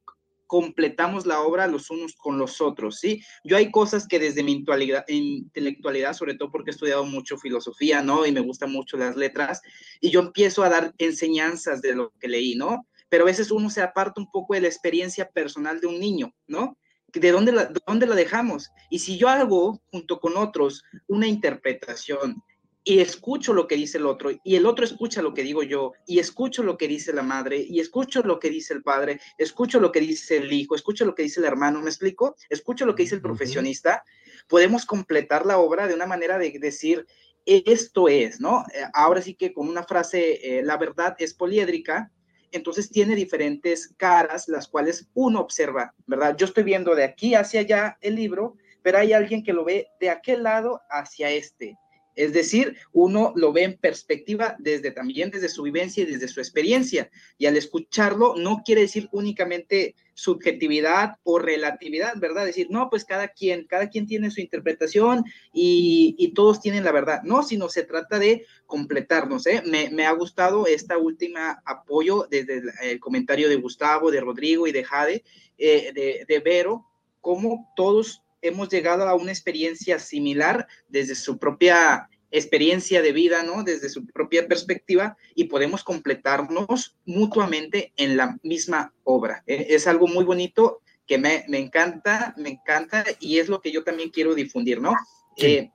completamos la obra los unos con los otros, ¿sí? Yo hay cosas que desde mi intelectualidad, sobre todo porque he estudiado mucho filosofía, ¿no? Y me gustan mucho las letras, y yo empiezo a dar enseñanzas de lo que leí, ¿no? pero a veces uno se aparta un poco de la experiencia personal de un niño, ¿no? ¿De dónde la, de dónde la dejamos? Y si yo hago junto con otros una interpretación y escucho lo que dice el otro y el otro escucha lo que digo yo y escucho lo que dice la madre y escucho lo que dice el padre, escucho lo que dice el hijo, escucho lo que dice el hermano, ¿me explico? Escucho lo que dice el profesionista, podemos completar la obra de una manera de decir, esto es, ¿no? Eh, ahora sí que con una frase, eh, la verdad es poliédrica, entonces tiene diferentes caras, las cuales uno observa, ¿verdad? Yo estoy viendo de aquí hacia allá el libro, pero hay alguien que lo ve de aquel lado hacia este. Es decir, uno lo ve en perspectiva desde también desde su vivencia y desde su experiencia. Y al escucharlo no quiere decir únicamente subjetividad o relatividad, ¿verdad? Decir, no, pues cada quien, cada quien tiene su interpretación y, todos tienen la verdad. No, sino se trata de completarnos. ¿eh? Me, ha gustado esta última apoyo desde el, el, comentario de Gustavo, de Rodrigo y de Jade, eh, de, de Vero, cómo todos hemos llegado a una experiencia similar desde su propia experiencia de vida, ¿no? Desde su propia perspectiva y podemos completarnos mutuamente en la misma obra. ¿eh? Es algo muy bonito que me, me, encanta, me encanta y es lo que yo también quiero difundir, ¿no? Sí. Eh,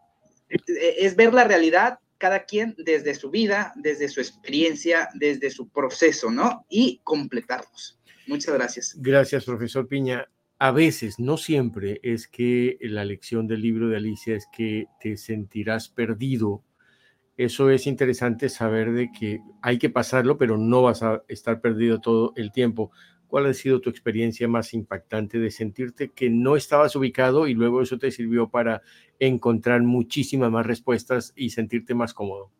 es ver la realidad cada quien desde su vida, desde su experiencia, desde su proceso, ¿no? Y completarnos. Muchas gracias. Gracias, profesor Piña a veces, no siempre, es que la lección del libro de Alicia es que te sentirás perdido. Eso es interesante saber de que hay que pasarlo, pero no vas a estar perdido todo el tiempo. ¿Cuál ha sido tu experiencia más impactante de sentirte que no estabas ubicado y luego eso te sirvió para encontrar muchísimas más respuestas y sentirte más cómodo?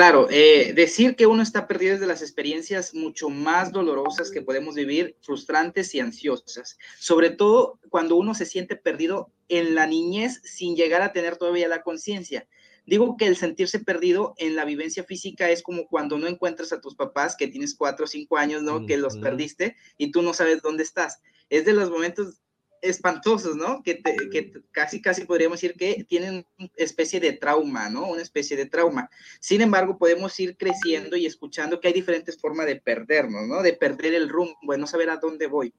Claro, eh, decir que uno está perdido es de las experiencias mucho más dolorosas que podemos vivir, frustrantes y ansiosas, sobre todo cuando uno se siente perdido en la niñez sin llegar a tener todavía la conciencia. Digo que el sentirse perdido en la vivencia física es como cuando no encuentras a tus papás, que tienes cuatro o cinco años, ¿no? Que los perdiste y tú no sabes dónde estás. Es de los momentos espantosos, ¿no? Que, te, que, casi, casi podríamos decir que tienen una especie de trauma, ¿no? Una especie de trauma. Sin embargo, podemos ir creciendo y escuchando que hay diferentes formas de perdernos, ¿no? De perder el rumbo, de no saber a dónde voy.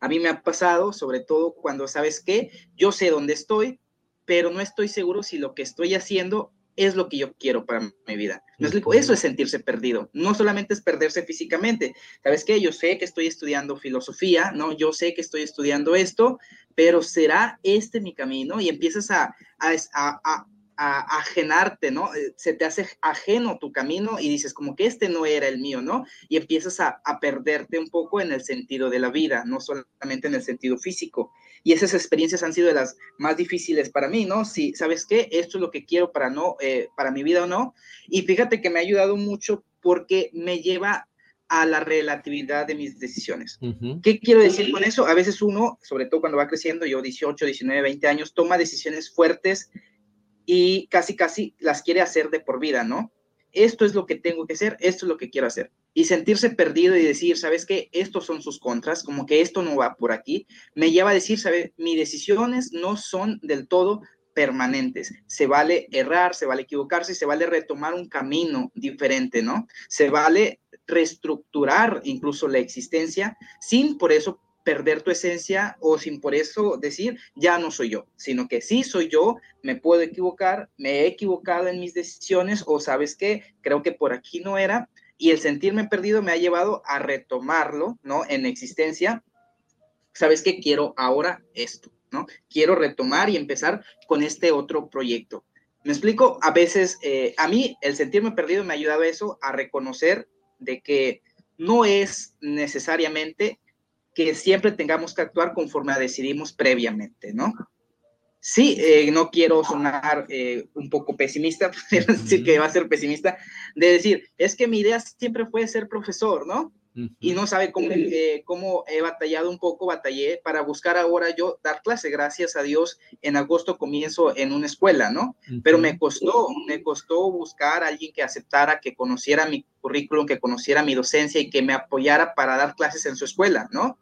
A mí me ha pasado, sobre todo cuando, ¿sabes qué? Yo sé dónde estoy, pero no estoy seguro si lo que estoy haciendo es lo que yo quiero para mi vida. ¿Me explico? Eso es sentirse perdido. No solamente es perderse físicamente. ¿Sabes qué? Yo sé que estoy estudiando filosofía, ¿no? Yo sé que estoy estudiando esto, pero ¿será este mi camino? Y empiezas a, a, a, a ajenarte, ¿no? Se te hace ajeno tu camino y dices como que este no era el mío, ¿no? Y empiezas a, a perderte un poco en el sentido de la vida, no solamente en el sentido físico. Y esas experiencias han sido de las más difíciles para mí, ¿no? Si, ¿sabes qué? Esto es lo que quiero para, no, eh, para mi vida o no. Y fíjate que me ha ayudado mucho porque me lleva a la relatividad de mis decisiones. Uh -huh. ¿Qué quiero decir con eso? A veces uno, sobre todo cuando va creciendo, yo 18, 19, 20 años, toma decisiones fuertes y casi, casi las quiere hacer de por vida, ¿no? Esto es lo que tengo que hacer, esto es lo que quiero hacer. Y sentirse perdido y decir, ¿sabes qué? Estos son sus contras, como que esto no va por aquí, me lleva a decir, ¿sabes? Mis decisiones no son del todo permanentes. Se vale errar, se vale equivocarse, se vale retomar un camino diferente, ¿no? Se vale reestructurar incluso la existencia sin por eso perder tu esencia o sin por eso decir, ya no soy yo, sino que sí soy yo, me puedo equivocar, me he equivocado en mis decisiones o sabes qué, creo que por aquí no era y el sentirme perdido me ha llevado a retomarlo, ¿no? En existencia, sabes qué, quiero ahora esto, ¿no? Quiero retomar y empezar con este otro proyecto. Me explico, a veces, eh, a mí el sentirme perdido me ha ayudado a eso, a reconocer de que no es necesariamente que siempre tengamos que actuar conforme a decidimos previamente, ¿no? Sí, eh, no quiero sonar eh, un poco pesimista, decir que va a ser pesimista, de decir, es que mi idea siempre fue ser profesor, ¿no? Y no sabe cómo, eh, cómo he batallado un poco, batallé para buscar ahora yo dar clase. Gracias a Dios, en agosto comienzo en una escuela, ¿no? Pero me costó, me costó buscar a alguien que aceptara, que conociera mi currículum, que conociera mi docencia y que me apoyara para dar clases en su escuela, ¿no?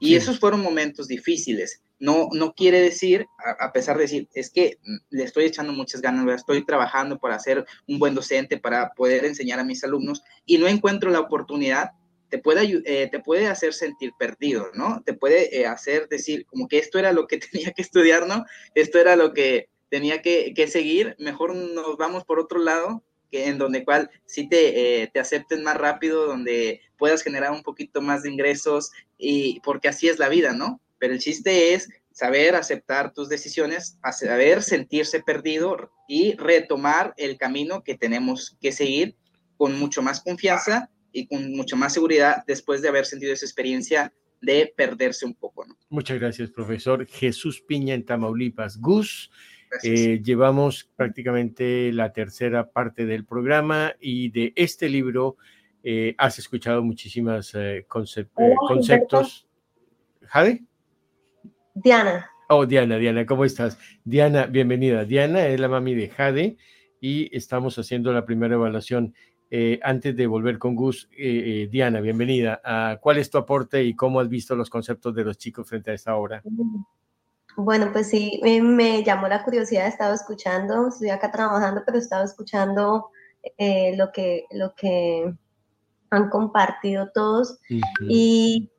Y esos fueron momentos difíciles. No, no quiere decir, a, pesar de decir, es que le estoy echando muchas ganas, estoy trabajando para ser un buen docente, para poder enseñar a mis alumnos y no encuentro la oportunidad, te puede, eh, te puede hacer sentir perdido, ¿no? Te puede eh, hacer decir como que esto era lo que tenía que estudiar, ¿no? Esto era lo que tenía que, que seguir, mejor nos vamos por otro lado, que en donde cual sí te, eh, te acepten más rápido, donde puedas generar un poquito más de ingresos, y porque así es la vida, ¿no? Pero el chiste es saber aceptar tus decisiones, saber sentirse perdido y retomar el camino que tenemos que seguir con mucho más confianza y con mucha más seguridad después de haber sentido esa experiencia de perderse un poco. ¿no? Muchas gracias, profesor. Jesús Piña en Tamaulipas. Gus, eh, llevamos prácticamente la tercera parte del programa y de este libro eh, has escuchado muchísimas eh, conceptos. ¿Jade? Diana. Oh, Diana, Diana, ¿cómo estás? Diana, bienvenida. Diana es la mami de Jade y estamos haciendo la primera evaluación. Eh, antes de volver con Gus, eh, eh, Diana, bienvenida. Ah, ¿Cuál es tu aporte y cómo has visto los conceptos de los chicos frente a esta obra? Bueno, pues sí, me llamó la curiosidad, he estado escuchando, estoy acá trabajando, pero he estado escuchando lo, que, lo que han compartido todos y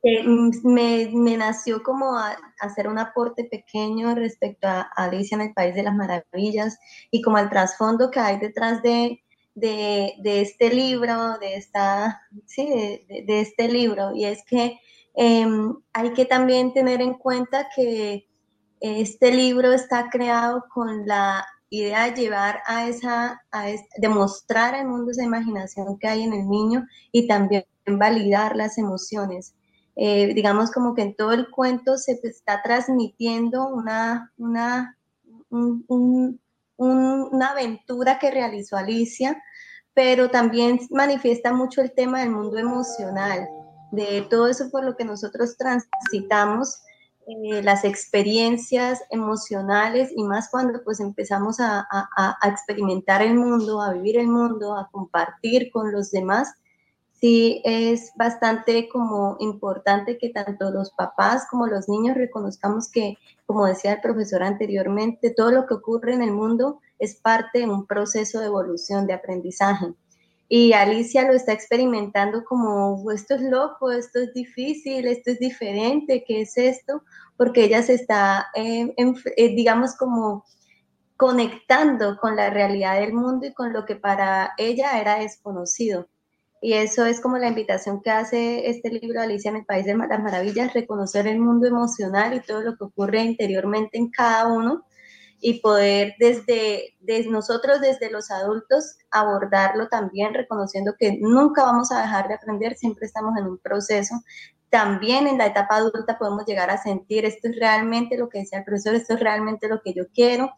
me, me, nació como hacer un aporte pequeño respecto a Alicia en el País de las Maravillas y como el trasfondo que hay detrás de, de, este libro, de, esta, sí, de, este libro, y es que em, hay que también tener en cuenta que este libro está creado con la idea de llevar a esa, a demostrar al mundo esa imaginación que hay en el niño y también validar las emociones. Eh, digamos como que en todo el cuento se está transmitiendo una, una, un, una aventura que realizó Alicia, pero también manifiesta mucho el tema del mundo emocional, de todo eso por lo que nosotros transitamos, eh, las experiencias emocionales y más cuando pues empezamos a, a experimentar el mundo, a vivir el mundo, a compartir con los demás sí es bastante como importante que tanto los papás como los niños reconozcamos que, como decía el profesor anteriormente, todo lo que ocurre en el mundo es parte de un proceso de evolución, de aprendizaje. Y Alicia lo está experimentando como, esto es loco, esto es difícil, esto es diferente, ¿qué es esto? Porque ella se está, eh, eh, digamos, como conectando con la realidad del mundo y con lo que para ella era desconocido. Y eso es como la invitación que hace este libro Alicia en el País de las Maravillas, reconocer el mundo emocional y todo lo que ocurre interiormente en cada uno y poder desde, nosotros, desde los adultos, abordarlo también, reconociendo que nunca vamos a dejar de aprender, siempre estamos en un proceso. También en la etapa adulta podemos llegar a sentir, esto es realmente lo que decía el profesor, esto es realmente lo que yo quiero,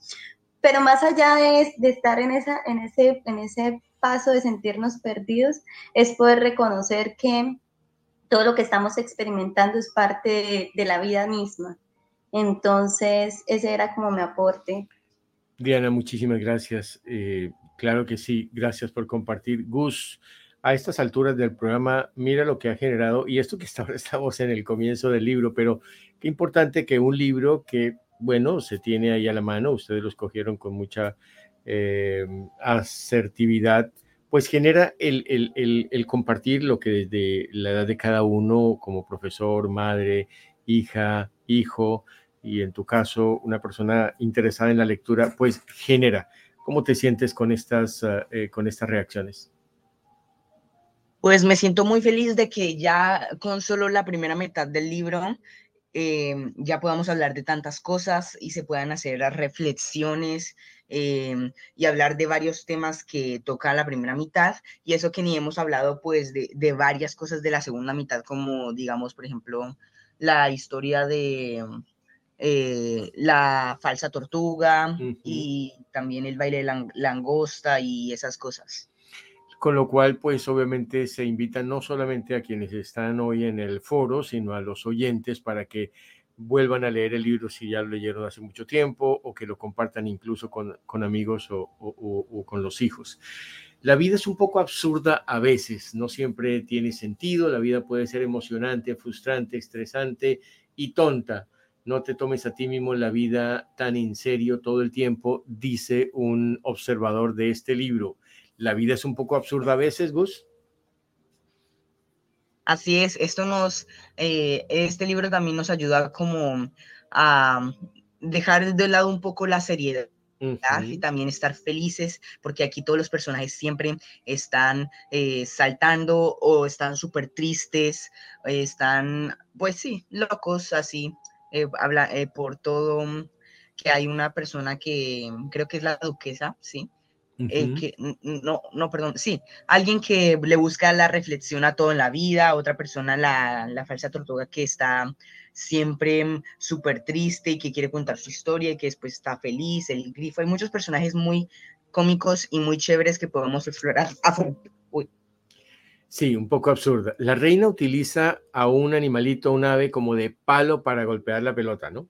pero más allá de, de estar en, esa, en, ese, en ese paso de sentirnos perdidos es poder reconocer que todo lo que estamos experimentando es parte de, la vida misma. Entonces, ese era como mi aporte. Diana, muchísimas gracias. Eh, claro que sí, gracias por compartir. Gus, a estas alturas del programa, mira lo que ha generado, y esto que estamos en el comienzo del libro, pero qué importante que un libro que, bueno, se tiene ahí a la mano, ustedes lo escogieron con mucha eh, asertividad, pues genera el, compartir lo que desde la edad de cada uno, como profesor, madre, hija, hijo, y en tu caso una persona interesada en la lectura, pues genera. ¿Cómo te sientes con estas, ah, eh, con estas reacciones? Pues me siento muy feliz de que ya con solo la primera mitad del libro em, ya podamos hablar de tantas cosas y se puedan hacer reflexiones em, y hablar de varios temas que toca la primera mitad y eso que ni hemos hablado pues de, de varias cosas de la segunda mitad como digamos por ejemplo la historia de eh, la falsa tortuga y también el baile de langosta y esas cosas. Con lo cual, pues obviamente se invita no solamente a quienes están hoy en el foro, sino a los oyentes para que vuelvan a leer el libro si ya lo leyeron hace mucho tiempo o que lo compartan incluso con, amigos o, o, con los hijos. La vida es un poco absurda a veces, no siempre tiene sentido, la vida puede ser emocionante, frustrante, estresante y tonta. No te tomes a ti mismo la vida tan en serio todo el tiempo, dice un observador de este libro. ¿La vida es un poco absurda a veces, Gus? Así es, esto nos, eh, este libro también nos ayuda como a dejar de lado un poco la seriedad y también estar felices, porque aquí todos los personajes siempre están eh, saltando o están súper tristes, están, pues sí, locos así, eh, habla eh, por todo que hay una persona que creo que es la duquesa, ¿sí? que, no, no, perdón, sí, alguien que le busca la reflexión a todo en la vida, otra persona, la, la falsa tortuga que está siempre mm, súper triste y que quiere contar su historia y que después está feliz, el grifo. Hay muchos personajes muy cómicos y muy chéveres que podemos explorar. Sí, un poco absurda. La reina utiliza a un animalito, un ave, como de palo para golpear la pelota, ¿no?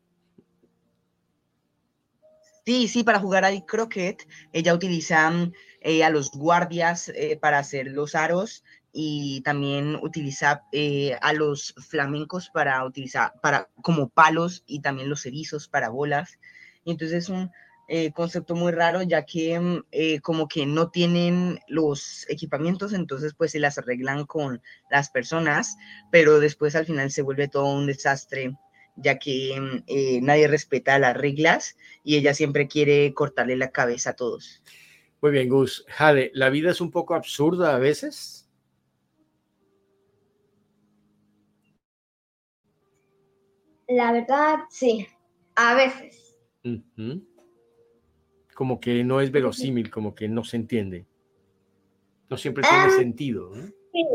Sí, sí, para jugar al croquet, ella utiliza mm, eh, a los guardias eh, para hacer los aros y también utiliza eh, a los flamencos para utilizar para como palos y también los erizos para bolas. Y entonces es un eh, concepto muy raro ya que mm, eh, como que no tienen los equipamientos, entonces pues se las arreglan con las personas, pero después al final se vuelve todo un desastre ya que mm, nadie respeta las reglas y ella siempre quiere cortarle la cabeza a todos. Muy bien, Gus. Jade, ¿la vida es un poco absurda a veces? La verdad, sí, a veces. Como que no es verosímil, como que no se entiende. No siempre tiene ah, sentido. Sí,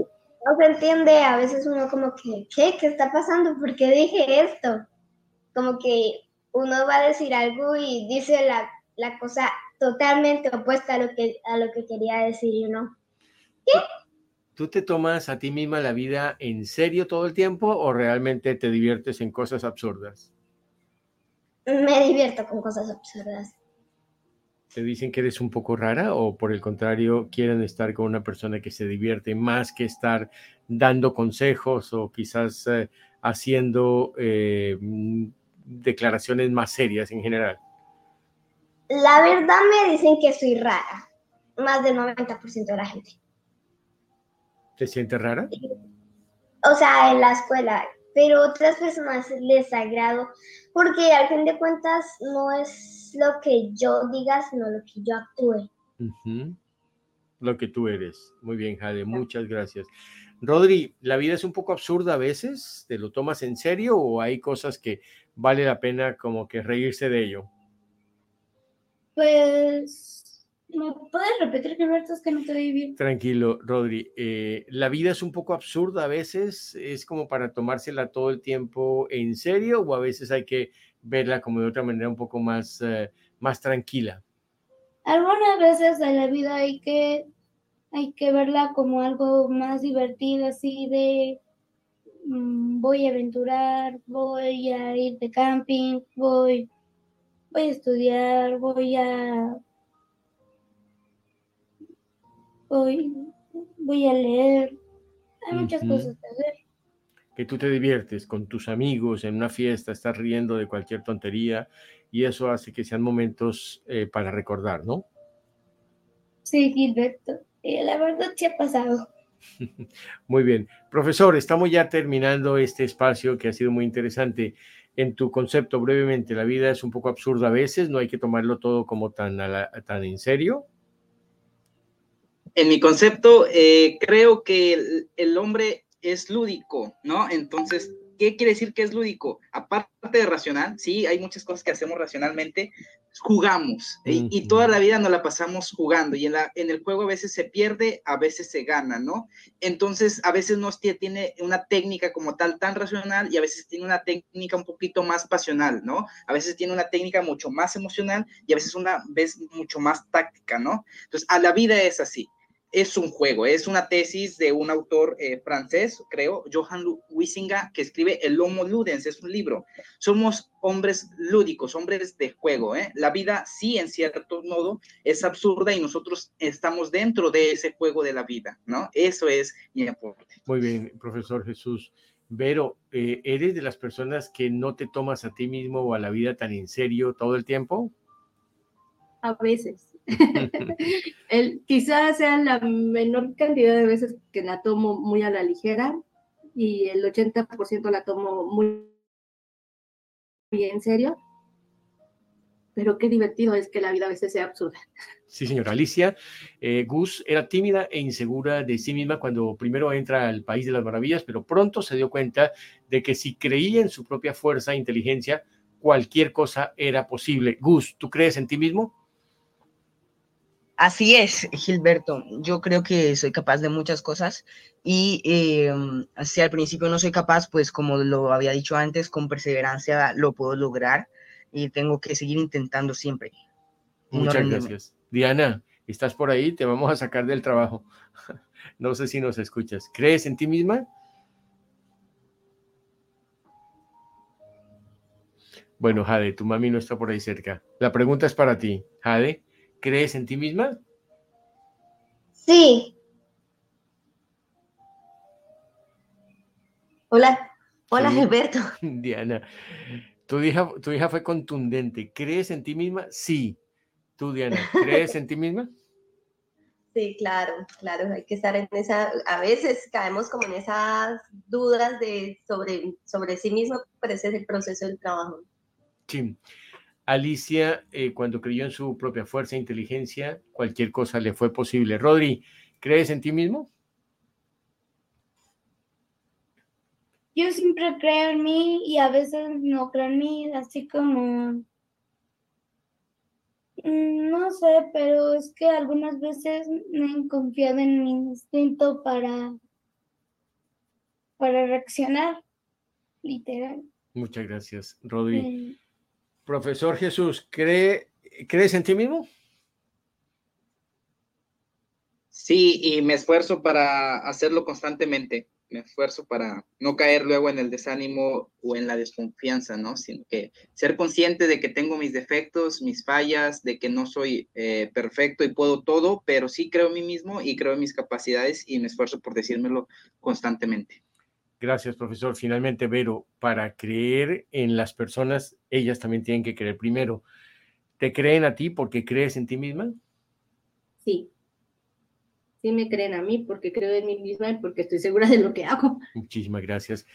no se entiende. A veces uno como que, ¿qué? ¿Qué está pasando? ¿Por qué dije esto? Como que uno va a decir algo y dice la, la cosa totalmente opuesta a lo que, a lo que quería decir, ¿no? ¿Qué? ¿Tú te tomas a ti misma la vida en serio todo el tiempo o realmente te diviertes en cosas absurdas? Me divierto con cosas absurdas. ¿Te dicen que eres un poco rara o por el contrario quieren estar con una persona que se divierte más que estar dando consejos o quizás eh, haciendo eh, mm, declaraciones más serias en general? La verdad me dicen que soy rara, más del 90% de la gente. ¿Te sientes rara? O sea, en la escuela, pero otras personas les agrado, porque al fin de cuentas no es lo que yo diga, sino lo que yo actúe. Lo que tú eres. Muy bien, Jade, muchas gracias. Rodri, ¿la vida es un poco absurda a veces? ¿Te lo tomas en serio o hay cosas que vale la pena como que reírse de ello? Pues ¿Me puedes repetir, Gilberto? Es que no te oí bien. Tranquilo, Rodri. Eh, la vida es un poco absurda a veces, es como para tomársela todo el tiempo en serio o a veces hay que verla como de otra manera un poco más, eh, más tranquila. Algunas veces en la vida hay que, hay que verla como algo más divertido, así de mm, voy a aventurar, voy a ir de camping, voy, voy a estudiar, voy a voy, voy a leer. Hay muchas cosas que hacer. Que tú te diviertes con tus amigos en una fiesta, estás riendo de cualquier tontería y eso hace que sean momentos eh, para recordar, ¿no? Sí, Gilberto. Eh, la verdad se ha pasado. Muy bien. Profesor, estamos ya terminando este espacio que ha sido muy interesante. En tu concepto, brevemente, la vida es un poco absurda a veces, no hay que tomarlo todo como tan, tan en serio en mi concepto, eh, creo que el, hombre es lúdico, ¿no? Entonces, ¿Qué quiere decir que es lúdico? Aparte de racional, sí, hay muchas cosas que hacemos racionalmente, jugamos y, toda la vida nos la pasamos jugando y en, la, en el juego a veces se pierde, a veces se gana, ¿no? Entonces, a veces no tiene una técnica como tal tan racional y a veces tiene una técnica un poquito más pasional, ¿no? A veces tiene una técnica mucho más emocional y a veces una vez mucho más táctica, ¿no? Entonces, a la vida es así es un juego, es una tesis de un autor eh, francés, creo, Johan Huizinga, que escribe El Homo Ludens, es un libro. Somos hombres lúdicos, hombres de juego. ¿eh? La vida sí, en cierto modo, es absurda y nosotros estamos dentro de ese juego de la vida, ¿no? Eso es mi aporte. Muy bien, profesor Jesús. Vero, eh, ¿eres de las personas que no te tomas a ti mismo o a la vida tan en serio todo el tiempo? A veces el, quizás sea la menor cantidad de veces que la tomo muy a la ligera y el 80% la tomo muy, muy en serio. Pero qué divertido es que la vida a veces sea absurda. Sí, señora Alicia. Eh, Gus era tímida e insegura de sí misma cuando primero entra al País de las Maravillas, pero pronto se dio cuenta de que si creía en su propia fuerza e inteligencia, cualquier cosa era posible. Gus, ¿tú crees en ti mismo? Así es, Gilberto. Yo creo que soy capaz de muchas cosas y eh, si al principio no soy capaz, pues como lo había dicho antes, con perseverancia lo puedo lograr y tengo que seguir intentando siempre. Muchas gracias. Diana, ¿estás por ahí? Te vamos a sacar del trabajo. No sé si nos escuchas. ¿Crees en ti misma? Bueno, Jade, tu mami no está por ahí cerca. La pregunta es para ti. Jade, ¿Crees en ti misma? Sí. Hola, hola Gilberto. Diana, tu hija, tu hija fue contundente. ¿Crees en ti misma? Sí. Tú, Diana, ¿crees en ti misma? Sí, claro, claro, hay que estar en esa, a veces caemos como en esas dudas de sobre, sobre sí mismo, pero ese es el proceso del trabajo. Sí. Alicia, eh, cuando creyó en su propia fuerza e inteligencia, cualquier cosa le fue posible. Rodri, ¿crees en ti mismo? Yo siempre creo en mí y a veces no creo en mí, así como, mm, no sé, pero es que algunas veces me he confiado en mi instinto para, para reaccionar, literal. Muchas gracias, Rodri. Profesor Jesús, ¿cree, ¿crees en ti mismo? Sí, y me esfuerzo para hacerlo constantemente. Me esfuerzo para no caer luego en el desánimo o en la desconfianza, ¿no? Sino que ser consciente de que tengo mis defectos, mis fallas, de que no soy eh, perfecto y puedo todo, pero sí creo en mí mismo y creo en mis capacidades y me esfuerzo por decírmelo constantemente. Gracias, profesor. Finalmente, Vero, para creer en las personas, ellas también tienen que creer primero. ¿Te creen a ti porque crees en ti misma? Sí. Sí me creen a mí porque creo en mí misma y porque estoy segura de lo que hago. Muchísimas gracias.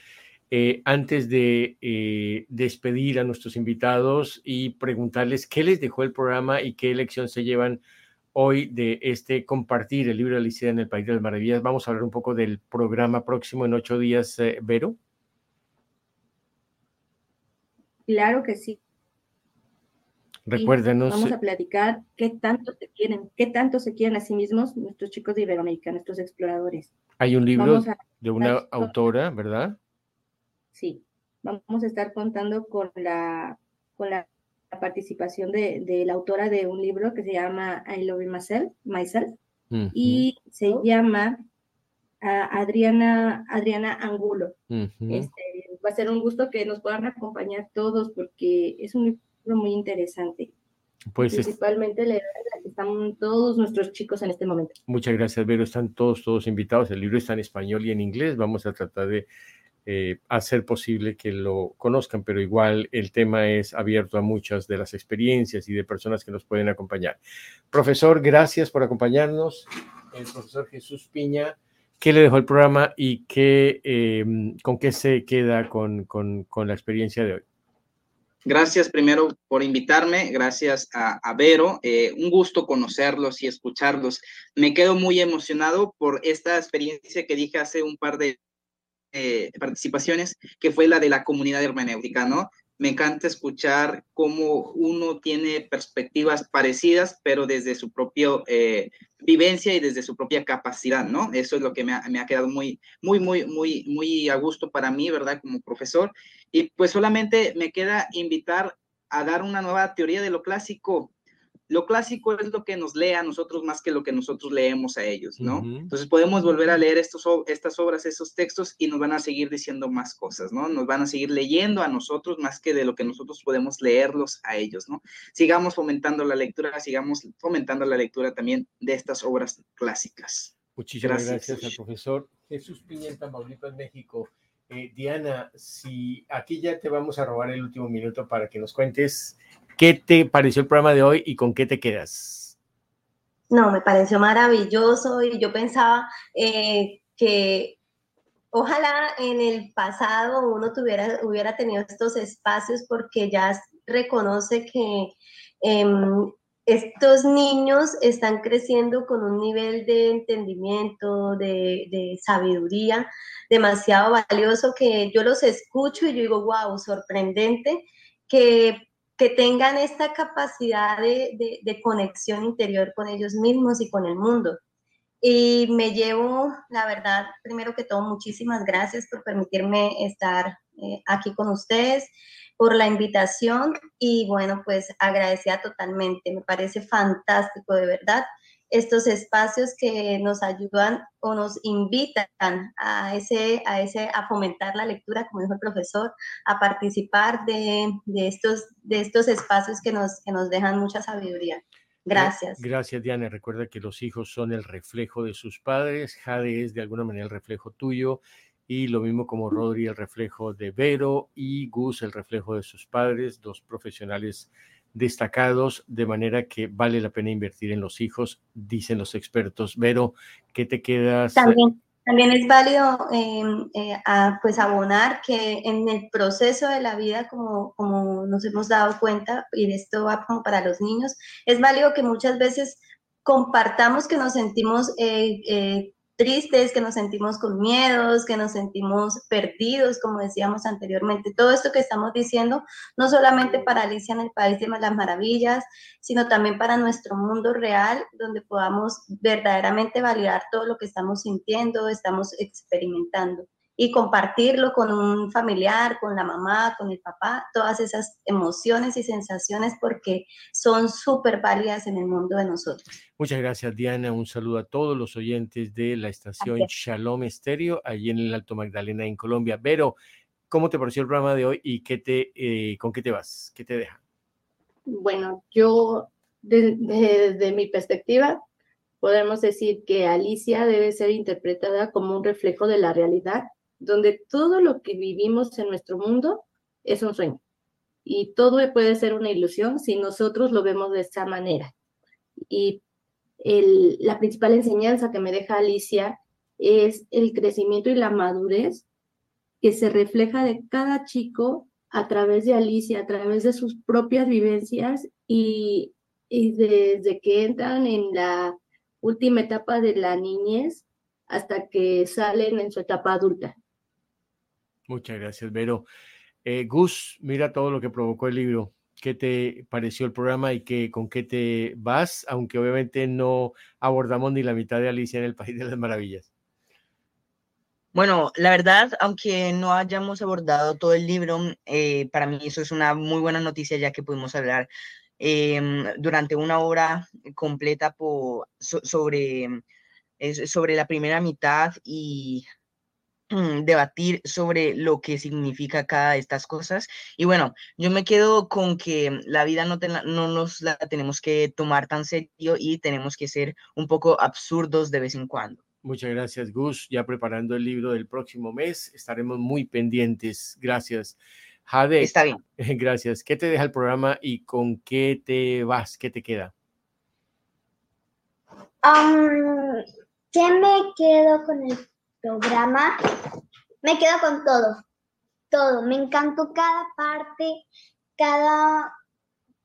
Eh, antes de eh, despedir a nuestros invitados y preguntarles qué les dejó el programa y qué lección se llevan hoy de este compartir el libro de Alicia en el País de las Maravillas. Vamos a hablar un poco del programa próximo en ocho días, eh, Vero. Claro que sí. Recuérdenos. Vamos a platicar qué tanto se quieren, qué tanto se quieren a sí mismos nuestros chicos de Iberoamérica, nuestros exploradores. Hay un libro de una autora, ¿verdad? Sí. Vamos a estar contando con la, con la participación de, la autora de un libro que se llama I Love Myself, myself y se llama Adriana, Adriana Angulo. Este, va a ser un gusto que nos puedan acompañar todos porque es un libro muy interesante. Pues Principalmente le están todos nuestros chicos en este momento. Muchas gracias, Vero. Están todos, todos invitados. El libro está en español y en inglés. Vamos a tratar de eh, hacer posible que lo conozcan, pero igual el tema es abierto a muchas de las experiencias y de personas que nos pueden acompañar. Profesor, gracias por acompañarnos. El profesor Jesús Piña, ¿qué le dejó el programa y qué, em, con qué se queda con, con, con, la experiencia de hoy? Gracias primero por invitarme, gracias a, a Vero, eh, un gusto conocerlos y escucharlos. Me quedo muy emocionado por esta experiencia que dije hace un par de eh, participaciones, que fue la de la comunidad hermenéutica, ¿no? Me encanta escuchar cómo uno tiene perspectivas parecidas, pero desde su propia eh, vivencia y desde su propia capacidad, ¿no? Eso es lo que me ha, me ha, quedado muy, muy, muy, muy, muy a gusto para mí, ¿verdad? Como profesor. Y pues solamente me queda invitar a dar una nueva teoría de lo clásico lo clásico es lo que nos lee a nosotros más que lo que nosotros leemos a ellos, ¿no? Entonces podemos volver a leer estos, estas obras, esos textos y nos van a seguir diciendo más cosas, ¿no? Nos van a seguir leyendo a nosotros más que de lo que nosotros podemos leerlos a ellos, ¿no? Sigamos fomentando la lectura, sigamos fomentando la lectura también de estas obras clásicas. Muchísimas gracias, al profesor Jesús Pimienta, en México. Eh, Diana, si aquí ya te vamos a robar el último minuto para que nos cuentes ¿Qué te pareció el programa de hoy y con qué te quedas? No, me pareció maravilloso y yo pensaba eh, que ojalá en el pasado uno tuviera, hubiera tenido estos espacios porque ya reconoce que em, estos niños están creciendo con un nivel de entendimiento, de, de, sabiduría demasiado valioso que yo los escucho y yo digo, wow, sorprendente que que tengan esta capacidad de, de, conexión interior con ellos mismos y con el mundo. Y me llevo, la verdad, primero que todo, muchísimas gracias por permitirme estar eh, aquí con ustedes, por la invitación y bueno, pues agradecida totalmente. Me parece fantástico, de verdad estos espacios que nos ayudan o nos invitan a, ese, a, ese, a fomentar la lectura, como dijo el profesor, a participar de, de estos, de estos espacios que nos, que nos dejan mucha sabiduría. Gracias. Gracias, Diana. Recuerda que los hijos son el reflejo de sus padres. Jade es de alguna manera el reflejo tuyo. Y lo mismo como Rodri, el reflejo de Vero. Y Gus, el reflejo de sus padres, dos profesionales destacados, de manera que vale la pena invertir en los hijos, dicen los expertos. Vero, ¿qué te quedas? También, también es válido em, eh, pues abonar que en el proceso de la vida, como, como nos hemos dado cuenta, y esto va como para los niños, es válido que muchas veces compartamos que nos sentimos eh, eh, tristes, que nos sentimos con miedos, que nos sentimos perdidos, como decíamos anteriormente. Todo esto que estamos diciendo, no solamente para Alicia en el País de las Maravillas, sino también para nuestro mundo real, donde podamos verdaderamente validar todo lo que estamos sintiendo, estamos experimentando y compartirlo con un familiar, con la mamá, con el papá, todas esas emociones y sensaciones porque son súper válidas en el mundo de nosotros. Muchas gracias Diana, un saludo a todos los oyentes de la estación Shalom Estéreo, allí en el Alto Magdalena en Colombia. Vero, ¿cómo te pareció el programa de hoy y qué te, eh, con qué te vas? ¿Qué te deja? Bueno, yo desde mi perspectiva podemos decir que Alicia debe ser interpretada como un reflejo de la realidad donde todo lo que vivimos en nuestro mundo es un sueño. Y todo puede ser una ilusión si nosotros lo vemos de esa manera. Y la principal enseñanza que me deja Alicia es el crecimiento y la madurez que se refleja de cada chico a través de Alicia, a través de sus propias vivencias y, y desde que entran en la última etapa de la niñez hasta que salen en su etapa adulta. Muchas gracias, Vero. Eh, Gus, mira todo lo que provocó el libro. ¿Qué te pareció el programa y qué, con qué te vas? Aunque obviamente no abordamos ni la mitad de Alicia en el País de las Maravillas. Bueno, la verdad, aunque no hayamos abordado todo el libro, eh, para mí eso es una muy buena noticia ya que pudimos hablar em, durante una hora completa sobre, sobre la primera mitad y debatir sobre lo que significa cada de estas cosas. Y bueno, yo me quedo con que la vida no, no nos la tenemos que tomar tan serio y tenemos que ser un poco absurdos de vez en cuando. Muchas gracias, Gus. Ya preparando el libro del próximo mes, estaremos muy pendientes. Gracias. Jade. Está bien. Gracias. ¿Qué te deja el programa y con qué te vas? ¿Qué te queda? ¿Qué me quedo con el programa, me quedo con todo, todo. Me encantó cada parte, cada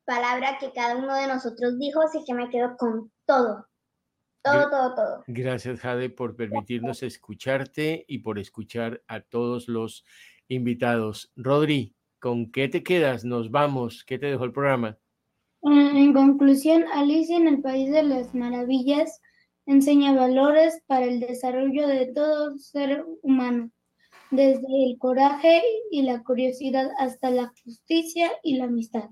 palabra que cada uno de nosotros dijo, así que me quedo con todo, todo, todo, todo. Gracias, Jade, por permitirnos escucharte y por escuchar a todos los invitados. Rodri, ¿con qué te quedas? Nos vamos. ¿Qué te dejó el programa? En conclusión, Alicia en el País de las Maravillas enseña valores para el desarrollo de todo ser humano, desde el coraje y la curiosidad hasta la justicia y la amistad.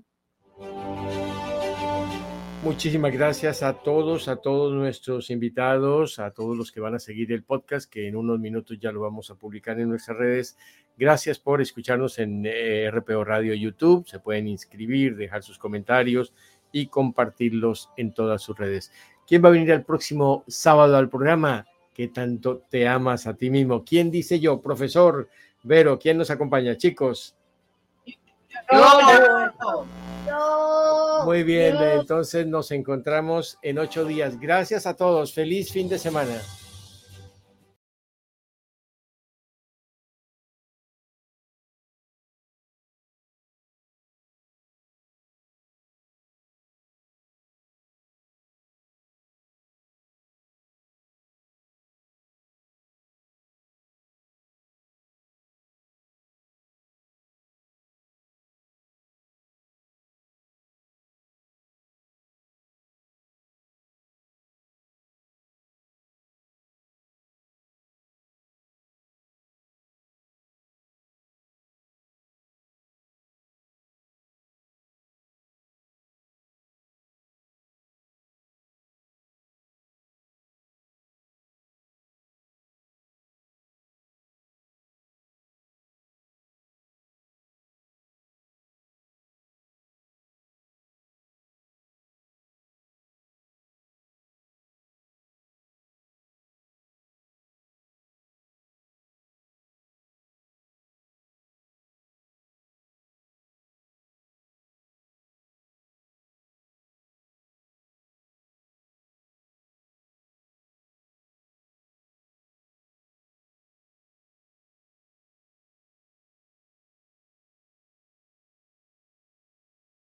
Muchísimas gracias a todos, a todos nuestros invitados, a todos los que van a seguir el podcast, que en unos minutos ya lo vamos a publicar en nuestras redes. Gracias por escucharnos en eh, RPO Radio YouTube. Se pueden inscribir, dejar sus comentarios y compartirlos en todas sus redes. ¿Quién va a venir el próximo sábado al programa? ¿Qué tanto te amas a ti mismo? ¿Quién dice yo? Profesor Vero, ¿quién nos acompaña? Chicos. Muy bien, entonces nos encontramos en ocho días. Gracias a todos. Feliz fin de semana.